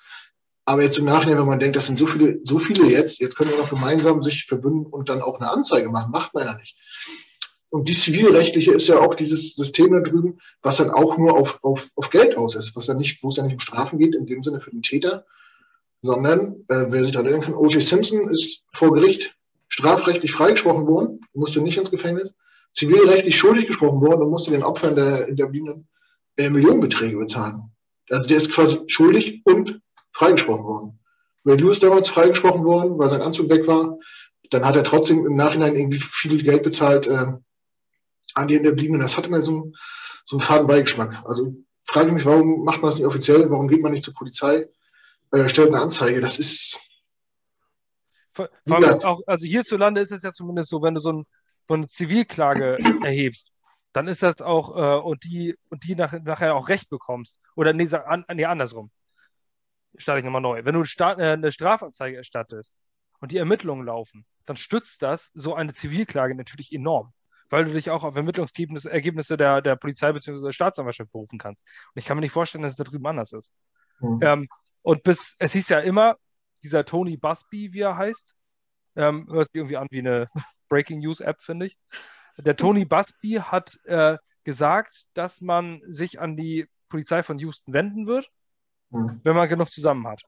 Aber jetzt im Nachhinein, wenn man denkt, das sind so viele, so viele jetzt, jetzt können wir noch gemeinsam sich verbünden und dann auch eine Anzeige machen, macht man ja nicht. Und die zivilrechtliche ist ja auch dieses System da drüben, was dann auch nur auf, auf, auf Geld aus ist, was dann nicht, wo es ja nicht um Strafen geht, in dem Sinne für den Täter, sondern, äh, wer sich daran erinnern kann, O.J. Simpson ist vor Gericht strafrechtlich freigesprochen worden, musste nicht ins Gefängnis, zivilrechtlich schuldig gesprochen worden und musste den Opfern der Hinterbliebenen äh, Millionenbeträge bezahlen. Also der ist quasi schuldig und freigesprochen worden. Ray Lewis damals freigesprochen worden, weil sein Anzug weg war. Dann hat er trotzdem im Nachhinein irgendwie viel Geld bezahlt äh, an die Hinterbliebenen. Das hatte mir so, so einen faden Beigeschmack. Also frage ich mich, warum macht man das nicht offiziell? Warum geht man nicht zur Polizei? Äh, stellt eine Anzeige. Das ist. Vor, vor auch, also hierzulande ist es ja zumindest so, wenn du so ein so eine Zivilklage erhebst, dann ist das auch, äh, und die, und die nach, nachher auch Recht bekommst. Oder nee, an, nee andersrum. Starte ich nochmal neu. Wenn du äh, eine Strafanzeige erstattest und die Ermittlungen laufen, dann stützt das so eine Zivilklage natürlich enorm, weil du dich auch auf Ermittlungsergebnisse der, der Polizei bzw. der Staatsanwaltschaft berufen kannst. Und ich kann mir nicht vorstellen, dass es da drüben anders ist. Mhm. Ähm, und bis, es hieß ja immer, dieser Tony Busby, wie er heißt, ähm, hört sich irgendwie an wie eine Breaking News App, finde ich. Der Tony Busby hat äh, gesagt, dass man sich an die Polizei von Houston wenden wird, mhm. wenn man genug zusammen hat.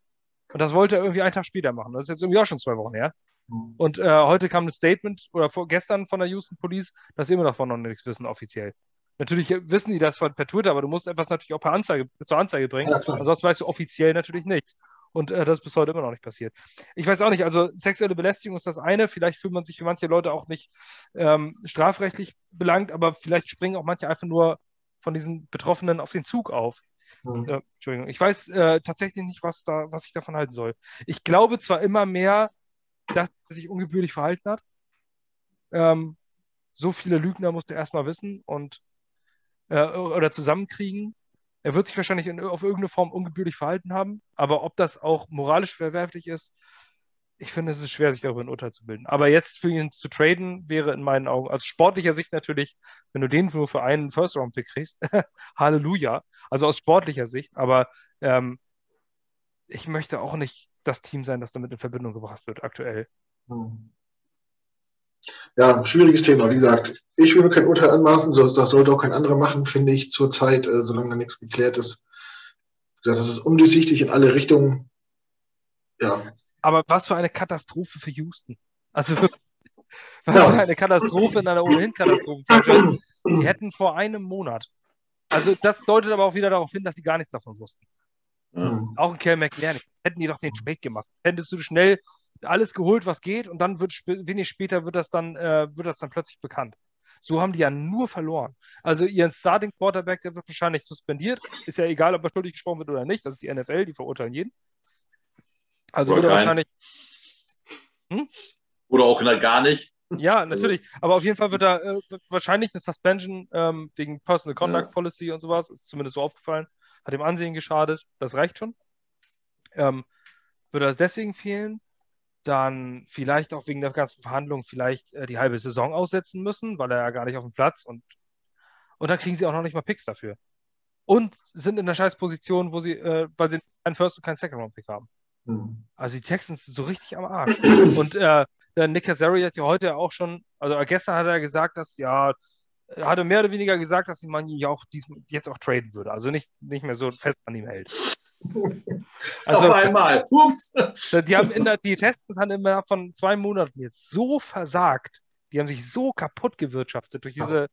Und das wollte er irgendwie einen Tag später machen. Das ist jetzt irgendwie auch schon zwei Wochen her. Mhm. Und äh, heute kam ein Statement oder vor, gestern von der Houston Police, dass sie immer davon noch nichts wissen, offiziell. Natürlich wissen die das per Twitter, aber du musst etwas natürlich auch per Anzeige, zur Anzeige bringen. Ja, Ansonsten weißt du offiziell natürlich nichts. Und äh, das ist bis heute immer noch nicht passiert. Ich weiß auch nicht, also sexuelle Belästigung ist das eine. Vielleicht fühlt man sich für manche Leute auch nicht ähm, strafrechtlich belangt, aber vielleicht springen auch manche einfach nur von diesen Betroffenen auf den Zug auf. Mhm. Äh, Entschuldigung. Ich weiß äh, tatsächlich nicht, was, da, was ich davon halten soll. Ich glaube zwar immer mehr, dass er sich ungebührlich verhalten hat. Ähm, so viele Lügner musst du erstmal wissen und äh, oder zusammenkriegen. Er wird sich wahrscheinlich in, auf irgendeine Form ungebührlich verhalten haben, aber ob das auch moralisch verwerflich ist, ich finde, es ist schwer, sich darüber ein Urteil zu bilden. Aber jetzt für ihn zu traden, wäre in meinen Augen, aus sportlicher Sicht natürlich, wenn du den nur für einen First-Round-Pick kriegst, Halleluja. Also aus sportlicher Sicht, aber ähm, ich möchte auch nicht das Team sein, das damit in Verbindung gebracht wird, aktuell. Hm ja, schwieriges Thema. Wie gesagt, ich will mir kein Urteil anmaßen, das sollte auch kein anderer machen, finde ich, zurzeit, äh, solange da nichts geklärt ist. Das ist undurchsichtig in alle Richtungen. Ja. Aber was für eine Katastrophe für Houston. Also was ja. für eine Katastrophe in einer ohnehin Katastrophe. Die hätten vor einem Monat. Also das deutet aber auch wieder darauf hin, dass die gar nichts davon wussten. Mhm. Auch ein Kerl McLaren. Hätten die doch den Trade gemacht. Hättest du schnell alles geholt, was geht, und dann wird wenig später wird das dann, äh, wird das dann plötzlich bekannt. So haben die ja nur verloren. Also ihren Starting Quarterback, der wird wahrscheinlich suspendiert. Ist ja egal, ob er schuldig gesprochen wird oder nicht. Das ist die NFL, die verurteilen jeden. Also oder wird er wahrscheinlich. Hm? Oder auch gar nicht. Ja, natürlich. Aber auf jeden Fall wird da äh, wahrscheinlich eine Suspension ähm, wegen Personal Conduct Ja. Policy und sowas, ist zumindest so aufgefallen. Hat dem Ansehen geschadet. Das reicht schon. Ähm, würde er deswegen fehlen. Dann vielleicht auch wegen der ganzen Verhandlungen vielleicht äh, die halbe Saison aussetzen müssen, weil er ja gar nicht auf dem Platz und, und dann kriegen sie auch noch nicht mal Picks dafür. Und sind in der scheiß Position, wo sie, äh, weil sie einen First und keinen Second Round Pick haben. Hm. Also die Texans sind so richtig am Arsch. Und äh, der Nick Cassari hat ja heute auch schon, also gestern hat er gesagt, dass ja, er hatte mehr oder weniger gesagt, dass man ihn ja auch dies, jetzt auch traden würde. Also nicht, nicht mehr so fest an ihm hält. Auf Also einmal. Ups. die haben in der, die Texans haben immer von zwei Monaten jetzt so versagt. Die haben sich so kaputt gewirtschaftet durch diese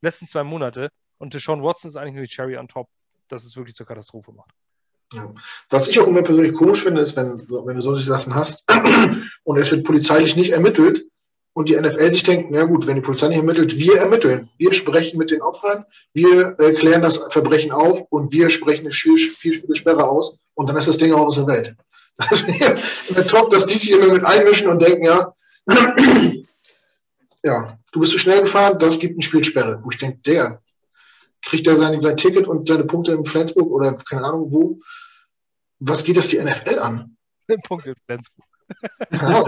letzten zwei Monate. Und Deshaun Watson ist eigentlich nur die Cherry on top, dass es wirklich zur Katastrophe macht. Ja. Was ich auch immer persönlich komisch finde, ist, wenn, so- wenn du solche Sachen hast und es wird polizeilich nicht ermittelt und die NFL sich denkt, na gut, wenn die Polizei nicht ermittelt, wir ermitteln. Wir sprechen mit den Opfern, wir äh, klären das Verbrechen auf und wir sprechen eine vier, vier Spiele Sperre aus und dann ist das Ding auch aus der Welt. Das wäre top, dass die sich immer mit einmischen und denken, ja, ja, du bist zu schnell gefahren, das gibt eine Spielsperre. Wo ich denke, der kriegt er sein, sein Ticket und seine Punkte in Flensburg oder keine Ahnung wo. Was geht das die NFL an? Punkt in Flensburg. Ja.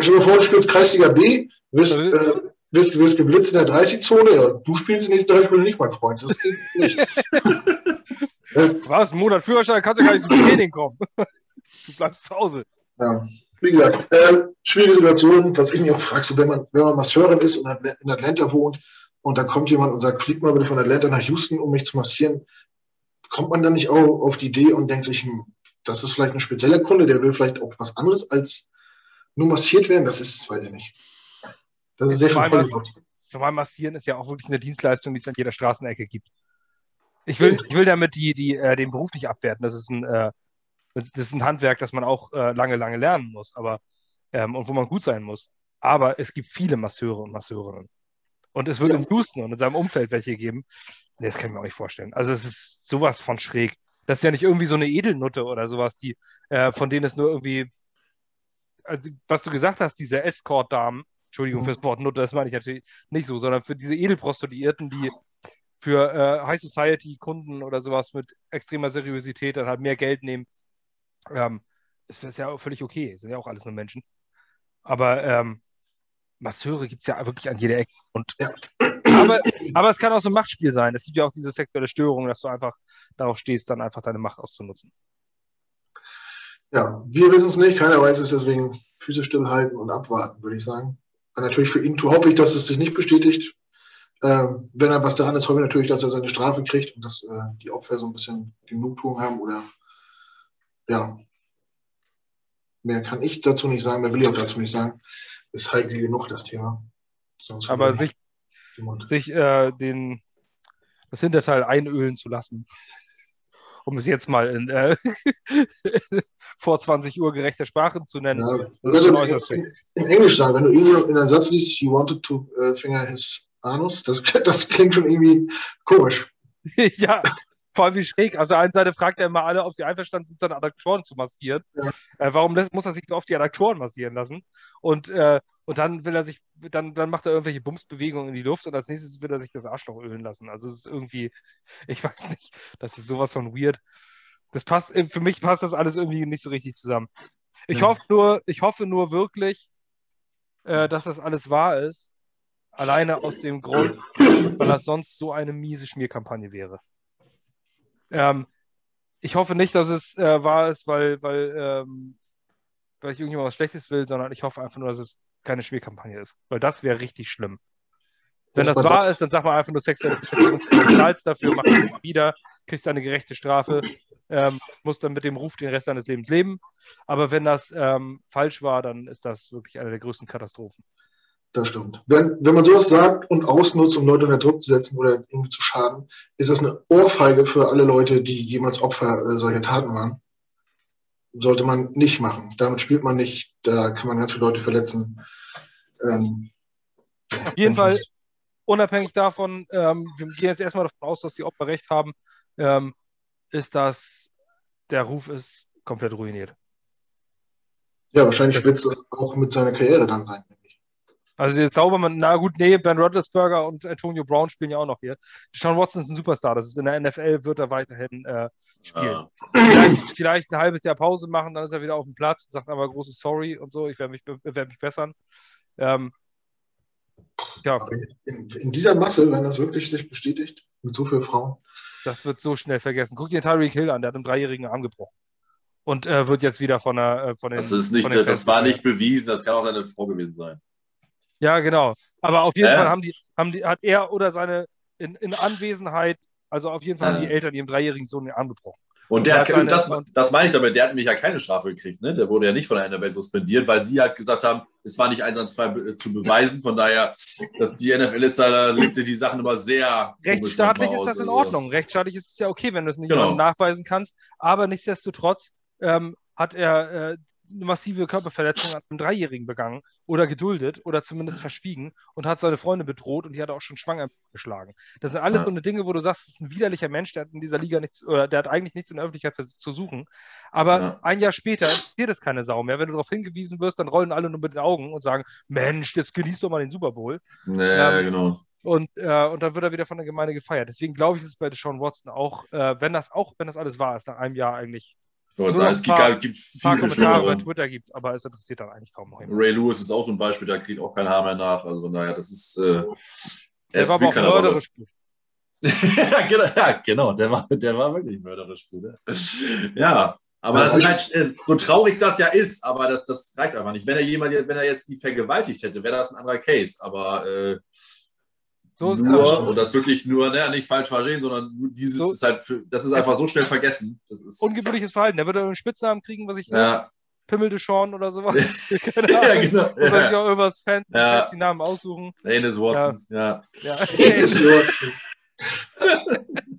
Stell dir vor, du spielst Kreisliga B, wirst, äh, wirst, wirst geblitzt in der 30-Zone. Ja, du spielst die nächsten drei Spiele nicht, mein Freund. Das geht nicht. Was? Ein Monat Führerschein, kannst du gar nicht zum Training kommen. Du bleibst zu Hause. Ja. Wie gesagt, äh, schwierige Situation, was ich mich auch frage, so wenn man, wenn man Masseurin ist und in Atlanta wohnt und dann kommt jemand und sagt, flieg mal bitte von Atlanta nach Houston, um mich zu massieren, kommt man dann nicht auch auf die Idee und denkt sich, hm, das ist vielleicht ein spezieller Kunde, der will vielleicht auch was anderes als nur massiert werden? Das ist, weiß ich nicht. Das ist sehr viel Zumal- massieren ist ja auch wirklich eine Dienstleistung, die es an jeder Straßenecke gibt. Ich will, ich will damit die, die, äh, den Beruf nicht abwerten. Das ist ein, äh, das ist ein Handwerk, das man auch äh, lange, lange lernen muss, aber ähm, und wo man gut sein muss. Aber es gibt viele Masseure und Masseurinnen. Und es wird Ja. im Houston und in seinem Umfeld welche geben. Nee, das kann ich mir auch nicht vorstellen. Also es ist sowas von schräg. Das ist ja nicht irgendwie so eine Edelnutte oder sowas, die, äh, von denen es nur irgendwie, also was du gesagt hast, diese Escort-Damen, Entschuldigung Mhm. fürs Wort Nutte, das meine ich natürlich nicht so, sondern für diese Edelprostituierten, die für äh, High Society Kunden oder sowas mit extremer Seriosität dann halt mehr Geld nehmen. Ähm, ist, ist ja auch völlig okay, sind ja auch alles nur Menschen. Aber ähm, Masseure gibt es ja wirklich an jeder Ecke. Und, Ja. aber, aber es kann auch so ein Machtspiel sein. Es gibt ja auch diese sexuelle Störung, dass du einfach darauf stehst, dann einfach deine Macht auszunutzen. Ja, wir wissen es nicht, keiner weiß es, deswegen Füße stillhalten und abwarten, würde ich sagen. Und natürlich für ihn hoffe ich, dass es sich nicht bestätigt. Ähm, wenn er was daran ist, hoffe ich natürlich, dass er seine Strafe kriegt und dass äh, die Opfer so ein bisschen Genugtuung haben oder ja. Mehr kann ich dazu nicht sagen, mehr will ich auch dazu nicht sagen. Ist heikel genug, das Thema. Sonst Aber sich, sich äh, den, das Hinterteil einölen zu lassen, um es jetzt mal in äh, vor 20 Uhr gerechter Sprache zu nennen. Ja, äußerst in, in, Englisch sagen, wenn du irgendwo in einem Satz liest, he wanted to uh, finger his anus, das, das klingt schon irgendwie komisch. ja, vor allem wie schräg. Auf der einen Seite fragt er immer alle, ob sie einverstanden sind, seine Adduktoren zu massieren. Ja. Äh, warum muss er sich so oft die Adduktoren massieren lassen? Und, äh, und dann will er sich, dann, dann macht er irgendwelche Bumsbewegungen in die Luft und als nächstes will er sich das Arschloch ölen lassen. Also es ist irgendwie, ich weiß nicht, das ist sowas von weird. Das passt, äh, für mich passt das alles irgendwie nicht so richtig zusammen. Ich Ja. hoffe nur, ich hoffe nur wirklich, äh, dass das alles wahr ist. Alleine aus dem Grund, weil das sonst so eine miese Schmierkampagne wäre. Ähm, ich hoffe nicht, dass es äh, wahr ist, weil, weil, ähm, weil ich irgendjemand was Schlechtes will, sondern ich hoffe einfach nur, dass es keine Schmierkampagne ist. Weil das wäre richtig schlimm. Wenn Das das wahr das- ist, dann sag mal einfach nur sexuelle zahlst dafür, mach es wieder, kriegst eine gerechte Strafe, ähm, musst dann mit dem Ruf den Rest deines Lebens leben. Aber wenn das ähm, falsch war, dann ist das wirklich eine der größten Katastrophen. Das stimmt. Wenn, wenn man sowas sagt und ausnutzt, um Leute unter Druck zu setzen oder irgendwie zu schaden, ist das eine Ohrfeige für alle Leute, die jemals Opfer äh, solcher Taten waren. Sollte man nicht machen. Damit spielt man nicht. Da kann man ganz viele Leute verletzen. Ähm, Auf jeden Fall, unabhängig davon, ähm, wir gehen jetzt erstmal davon aus, dass die Opfer recht haben, ähm, ist das, der Ruf ist komplett ruiniert. Ja, wahrscheinlich wird es auch mit seiner Karriere dann sein. Also jetzt Saubermann, na gut, nee, Ben Roethlisberger und Antonio Brown spielen ja auch noch hier. Sean Watson ist ein Superstar, das ist in der NFL, wird er weiterhin äh, spielen. Ja. Vielleicht, vielleicht, ein halbes Jahr Pause machen, dann ist er wieder auf dem Platz, sagt aber großes Sorry und so, ich werde mich, werd mich bessern. Ähm, ja. In, in, dieser Masse, wenn das wirklich sich bestätigt, mit so vielen Frauen. Das wird so schnell vergessen. Guck dir Tyreek Hill an, der hat einen dreijährigen Arm gebrochen. Und äh, wird jetzt wieder von der. Äh, von den, das ist nicht, das, das war nicht bewiesen, das kann auch seine Frau gewesen sein. Ja, genau. Aber auf jeden äh? Fall haben die, haben die, hat er oder seine in, in Anwesenheit, also auf jeden Fall äh. haben die Eltern ihrem dreijährigen Sohn den Arm gebrochen. Und, der hat, seine, das, das meine ich damit, der hat nämlich ja keine Strafe gekriegt, ne? Der wurde ja nicht von der NFL suspendiert, weil sie halt gesagt haben, es war nicht einsatzfrei zu beweisen. Von daher, dass die NFL ist da, da legte die Sachen immer sehr. Rechtsstaatlich ist das in also Ordnung. Also. Rechtsstaatlich ist es ja okay, wenn du es nicht genau. nachweisen kannst. Aber nichtsdestotrotz ähm, hat er äh, eine massive Körperverletzung an einem Dreijährigen begangen oder geduldet oder zumindest verschwiegen und hat seine Freunde bedroht und die hat auch schon schwanger geschlagen. Das sind alles ja. so eine Dinge, wo du sagst, das ist ein widerlicher Mensch, der hat in dieser Liga nichts, oder der hat eigentlich nichts in der Öffentlichkeit zu suchen. Aber ja. ein Jahr später interessiert es keine Sau mehr. Wenn du darauf hingewiesen wirst, dann rollen alle nur mit den Augen und sagen, Mensch, jetzt genießt doch mal den Super Bowl. Ja, ähm, genau. Und, äh, und dann wird er wieder von der Gemeinde gefeiert. Deswegen glaube ich, ist es bei Sean Watson auch, äh, wenn das auch, wenn das alles wahr ist, nach einem Jahr eigentlich so, nur es gibt, paar, gibt viele paar Kommentare bei Twitter gibt, aber es interessiert dann eigentlich kaum noch jemand. Ray Lewis ist auch so ein Beispiel, da kriegt auch kein Haar mehr nach. Also naja, das ist. Äh, der war aber auch mörderisch gut. ja, genau, ja, genau, der war, der war wirklich mörderisch gut. Ja, aber das ist halt so traurig das ja ist, aber das, das reicht einfach nicht. Wenn er jemand, wenn er jetzt die vergewaltigt hätte, wäre das ein anderer Case. Aber äh, so ist nur, das. Und das wirklich nur, ne, nicht falsch verstehen, sondern dieses so. ist halt, für, das ist einfach so schnell vergessen. Das ist Ungebührliches Verhalten. Der würde einen Spitznamen kriegen, was ich ja. Pimmel de Sean oder sowas. ja, genau. Oder ja. sich auch irgendwas Fans, ja. die Namen aussuchen. Enes Watson, ja. ja. Watson.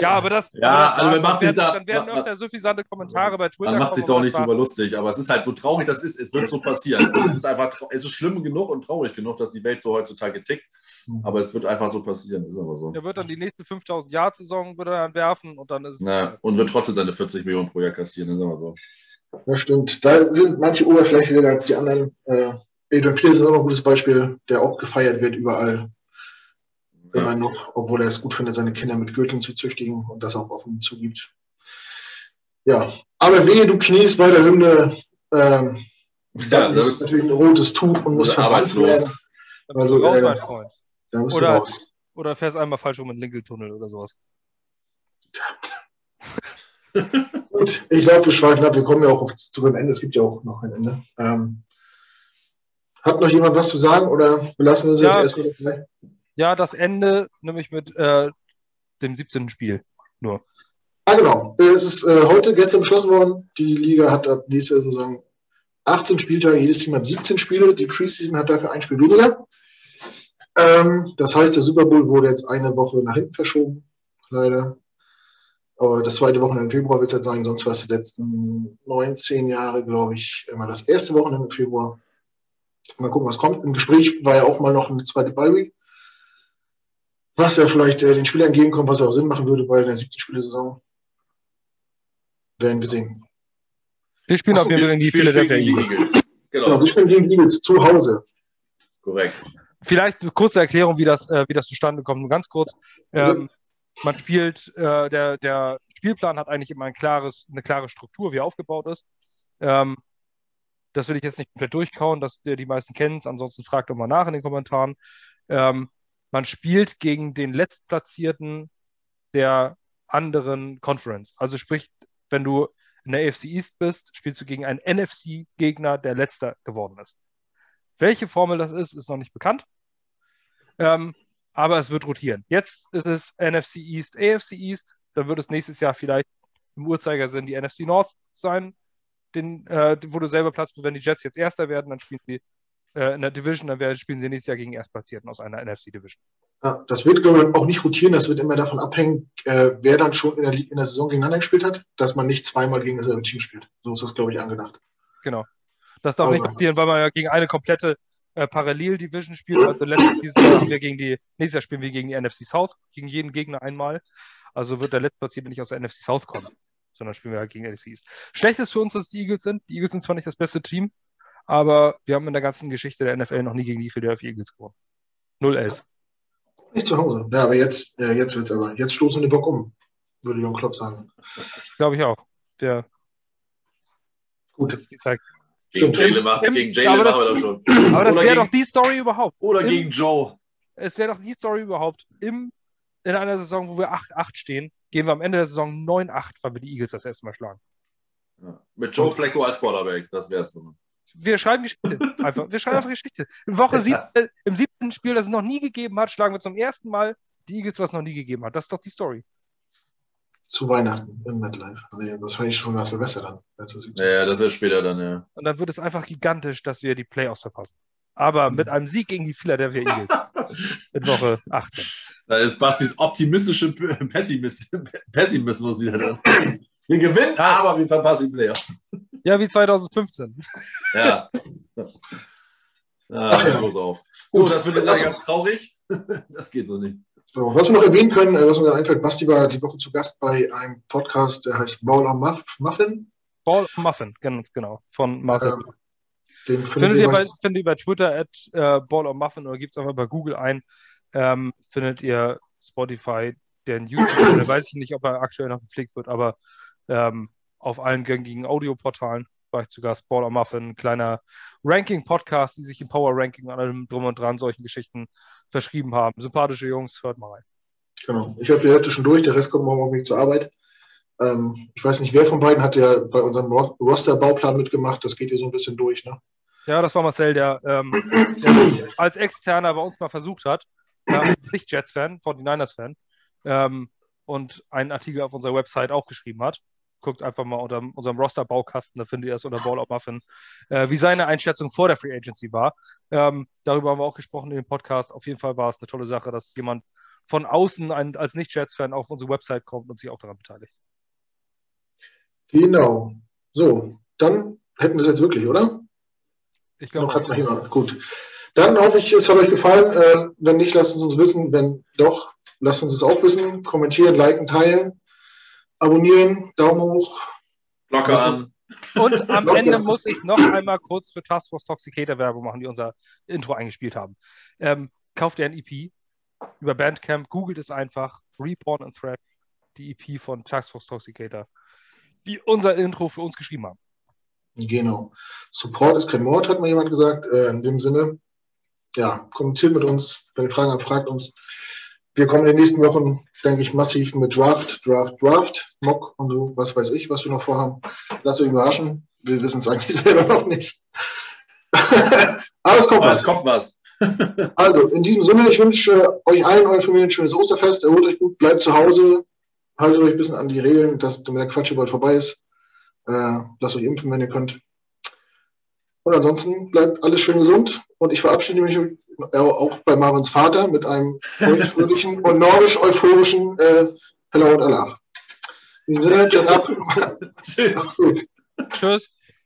Ja, aber das. Ja, also man macht sich da. Dann werden öfter suffisante Kommentare bei Twitter. Man macht sich doch nicht drüber lustig, aber es ist halt so traurig, das ist, es wird so passieren. es ist einfach, es ist schlimm genug und traurig genug, dass die Welt so heutzutage tickt. Aber es wird einfach so passieren, ist aber so. Er wird dann die nächste 5000 Jahr Saison dann werfen und dann ist Na, und wird trotzdem seine 40 Millionen pro Jahr kassieren, ist aber so. Das stimmt. Da sind manche oberflächlicher als die anderen. Äh, Adrian Peterson ist auch ein gutes Beispiel, der auch gefeiert wird überall immer ja. noch, obwohl er es gut findet, seine Kinder mit Gürteln zu züchtigen und das auch offen zugibt. Ja, aber wehe, du kniest bei der Hymne, ähm, ja, das ist natürlich ein rotes Tuch und muss verbannt werden. Also, raus, äh, mein Freund. Da musst oder, du raus. Oder fährst einmal falsch rum in den Linkeltunnel oder sowas. Gut, ich glaube, wir schweifen ab. Wir kommen ja auch auf, zu dem Ende. Es gibt ja auch noch ein Ende. Ähm, hat noch jemand was zu sagen oder belassen wir es ja, jetzt erstmal dabei? Ja, das Ende nämlich mit äh, dem 17. Spiel nur. Ah, genau. Es ist äh, heute, gestern beschlossen worden. Die Liga hat ab nächster Saison 18 Spieltage, jedes Team hat 17 Spiele. Die Preseason hat dafür ein Spiel weniger. Ähm, das heißt, der Super Bowl wurde jetzt eine Woche nach hinten verschoben, leider. Aber das zweite Wochenende im Februar wird es jetzt sein, sonst war es die letzten 19 Jahre, glaube ich, immer das erste Wochenende im Februar. Mal gucken, was kommt. Im Gespräch war ja auch mal noch eine zweite Bye-Week was ja vielleicht äh, den Spielern entgegenkommt, was ja auch Sinn machen würde bei der 17 Spiele-Saison. Werden wir sehen. Wir spielen auf jeden Fall gegen die Philadelphia Eagles. Genau. genau, wir spielen gegen die Eagles zu Hause. Korrekt. Vielleicht eine kurze Erklärung, wie das, äh, wie das zustande kommt. Nur ganz kurz. Ähm, man spielt, äh, der, der Spielplan hat eigentlich immer ein klares, eine klare Struktur, wie er aufgebaut ist. Ähm, das will ich jetzt nicht komplett durchkauen, dass die meisten kennen es. Ansonsten fragt doch mal nach in den Kommentaren. Ähm, man spielt gegen den Letztplatzierten der anderen Conference. Also sprich, wenn du in der AFC East bist, spielst du gegen einen NFC-Gegner, der letzter geworden ist. Welche Formel das ist, ist noch nicht bekannt. Ähm, aber es wird rotieren. Jetzt ist es NFC East, AFC East. Dann wird es nächstes Jahr vielleicht im Uhrzeigersinn die NFC North sein, den, äh, wo du selber Platz bist. Wenn die Jets jetzt Erster werden, dann spielen sie äh, in der Division, dann spielen sie nächstes Jahr gegen Erstplatzierten aus einer NFC-Division. Ja, das wird, glaube ich, auch nicht rotieren. Das wird immer davon abhängen, äh, wer dann schon in der, in der Saison gegeneinander gespielt hat, dass man nicht zweimal gegen dasselbe Team spielt. So ist das, glaube ich, angedacht. Genau. Das darf Aber, nicht passieren, weil man ja gegen eine komplette äh, Parallel-Division spielt. Also letztes Jahr haben wir gegen die, nächstes Jahr spielen wir gegen die NFC South, gegen jeden Gegner einmal. Also wird der Letztplatzierte nicht aus der NFC South kommen, sondern spielen wir halt gegen NFC East. Schlecht ist für uns, dass die Eagles sind. Die Eagles sind zwar nicht das beste Team, Aber wir haben in der ganzen Geschichte der NFL noch nie gegen die Philadelphia Eagles gewonnen. 0-11. Nicht zu Hause. Ja, aber jetzt, äh, jetzt wird's aber. Jetzt stoßen wir den Bock um, würde Jürgen Klopp sagen. Glaube ich auch. Der Gut. die. Gegen. Jalen machen, wir das schon. Aber das wäre doch die Story überhaupt. Oder Im- gegen Joe. Es wäre doch die Story überhaupt. Im, in einer Saison, wo wir 8-8 stehen, gehen wir am Ende der Saison 9-8, weil wir die Eagles das erste Mal schlagen. Ja. Mit Joe Flacco als Quarterback, das wär's dann. Wir schreiben Geschichte. Einfach. Wir schreiben einfach Geschichte. In Woche sieb, äh, im siebten Spiel, das es noch nie gegeben hat, schlagen wir zum ersten Mal die Eagles, was es noch nie gegeben hat. Das ist doch die Story. Zu Weihnachten im MetLife. Nee, wahrscheinlich schon nach Silvester dann. Also, Ja, das ist später dann, ja. Und dann wird es einfach gigantisch, dass wir die Playoffs verpassen. Aber mit einem Sieg gegen die Philadelphia Eagles in Woche 18. Da ist Bastis optimistische Pessimismus wieder drin. Wir gewinnen, aber wir verpassen die Player. Ja, wie 2015. Ja. Ach Ah, ja. los auf. So, Gut. das wird jetzt Also- ganz traurig. Das geht so nicht. So, was wir noch erwähnen können, äh, was mir gerade einfällt, Basti war die Woche zu Gast bei einem Podcast, der heißt Ball am Muff, Muffin. Ball of Muffin, ganz genau. Von Marcel. Ähm, Den findet, findet ihr bei, findet ihr bei Twitter at äh, Ball of Muffin oder gebt es einfach bei Google ein. Ähm, findet ihr Spotify, den YouTube-Channel, weiß ich nicht, ob er aktuell noch gepflegt wird, aber ähm, auf allen gängigen Audioportalen war ich zu Gast. Ball Muffin, ein kleiner Ranking-Podcast, die sich im Power-Ranking und allem drum und dran solchen Geschichten verschrieben haben. Sympathische Jungs, hört mal rein. genau. Ich habe die Hälfte schon durch, der Rest kommt morgen auf mich zur Arbeit. Ähm, ich weiß nicht, wer von beiden hat ja bei unserem Ro- Roster-Bauplan mitgemacht. Das geht hier so ein bisschen durch, ne? Ja, das war Marcel, der, ähm, der als Externer bei uns mal versucht hat, nicht Jets-Fan, 49ers-Fan, ähm, und einen Artikel auf unserer Website auch geschrieben hat. Guckt einfach mal unter unserem Roster-Baukasten, da findet ihr es unter Ball of Muffin, äh, wie seine Einschätzung vor der Free Agency war. Ähm, darüber haben wir auch gesprochen in dem Podcast. Auf jeden Fall war es eine tolle Sache, dass jemand von außen ein, als Nicht-Jets-Fan auf unsere Website kommt und sich auch daran beteiligt. Genau. So, dann hätten wir es jetzt wirklich, oder? Ich glaube, Noch hat noch jemand. Gut. Dann hoffe ich, es hat euch gefallen. Äh, wenn nicht, lasst es uns wissen. Wenn doch, lasst uns es auch wissen. Kommentieren, liken, teilen, abonnieren, Daumen hoch. Glocke an. Und am Noch Ende muss ich noch einmal kurz für Task Force Toxicator Werbung machen, die unser Intro eingespielt haben. Ähm, kauft ihr ein EP über Bandcamp, googelt es einfach, Reborn and Thread, die EP von Task Force Toxicator, die unser Intro für uns geschrieben haben. Genau. Support ist kein Mord, hat mal jemand gesagt. Äh, in dem Sinne, ja, kommuniziert mit uns. Wenn ihr Fragen habt, fragt uns. Wir kommen in den nächsten Wochen, denke ich, massiv mit Draft, Draft, Draft, Mock und so, was weiß ich, was wir noch vorhaben. Lasst euch überraschen. Wir wissen es eigentlich selber noch nicht. Aber es kommt Aber was. es kommt was. Also, in diesem Sinne, ich wünsche euch allen, euren Familien ein schönes Osterfest. Erholt euch gut, bleibt zu Hause, haltet euch ein bisschen an die Regeln, dass damit der Quatsch hier bald vorbei ist. Äh, lasst euch impfen, wenn ihr könnt. Und ansonsten bleibt alles schön gesund. Und ich verabschiede mich auch bei Marvins Vater mit einem fröhlichen und nordisch-euphorischen äh, Hello und Allah. In diesem Sinne. Tschüss. Tschüss.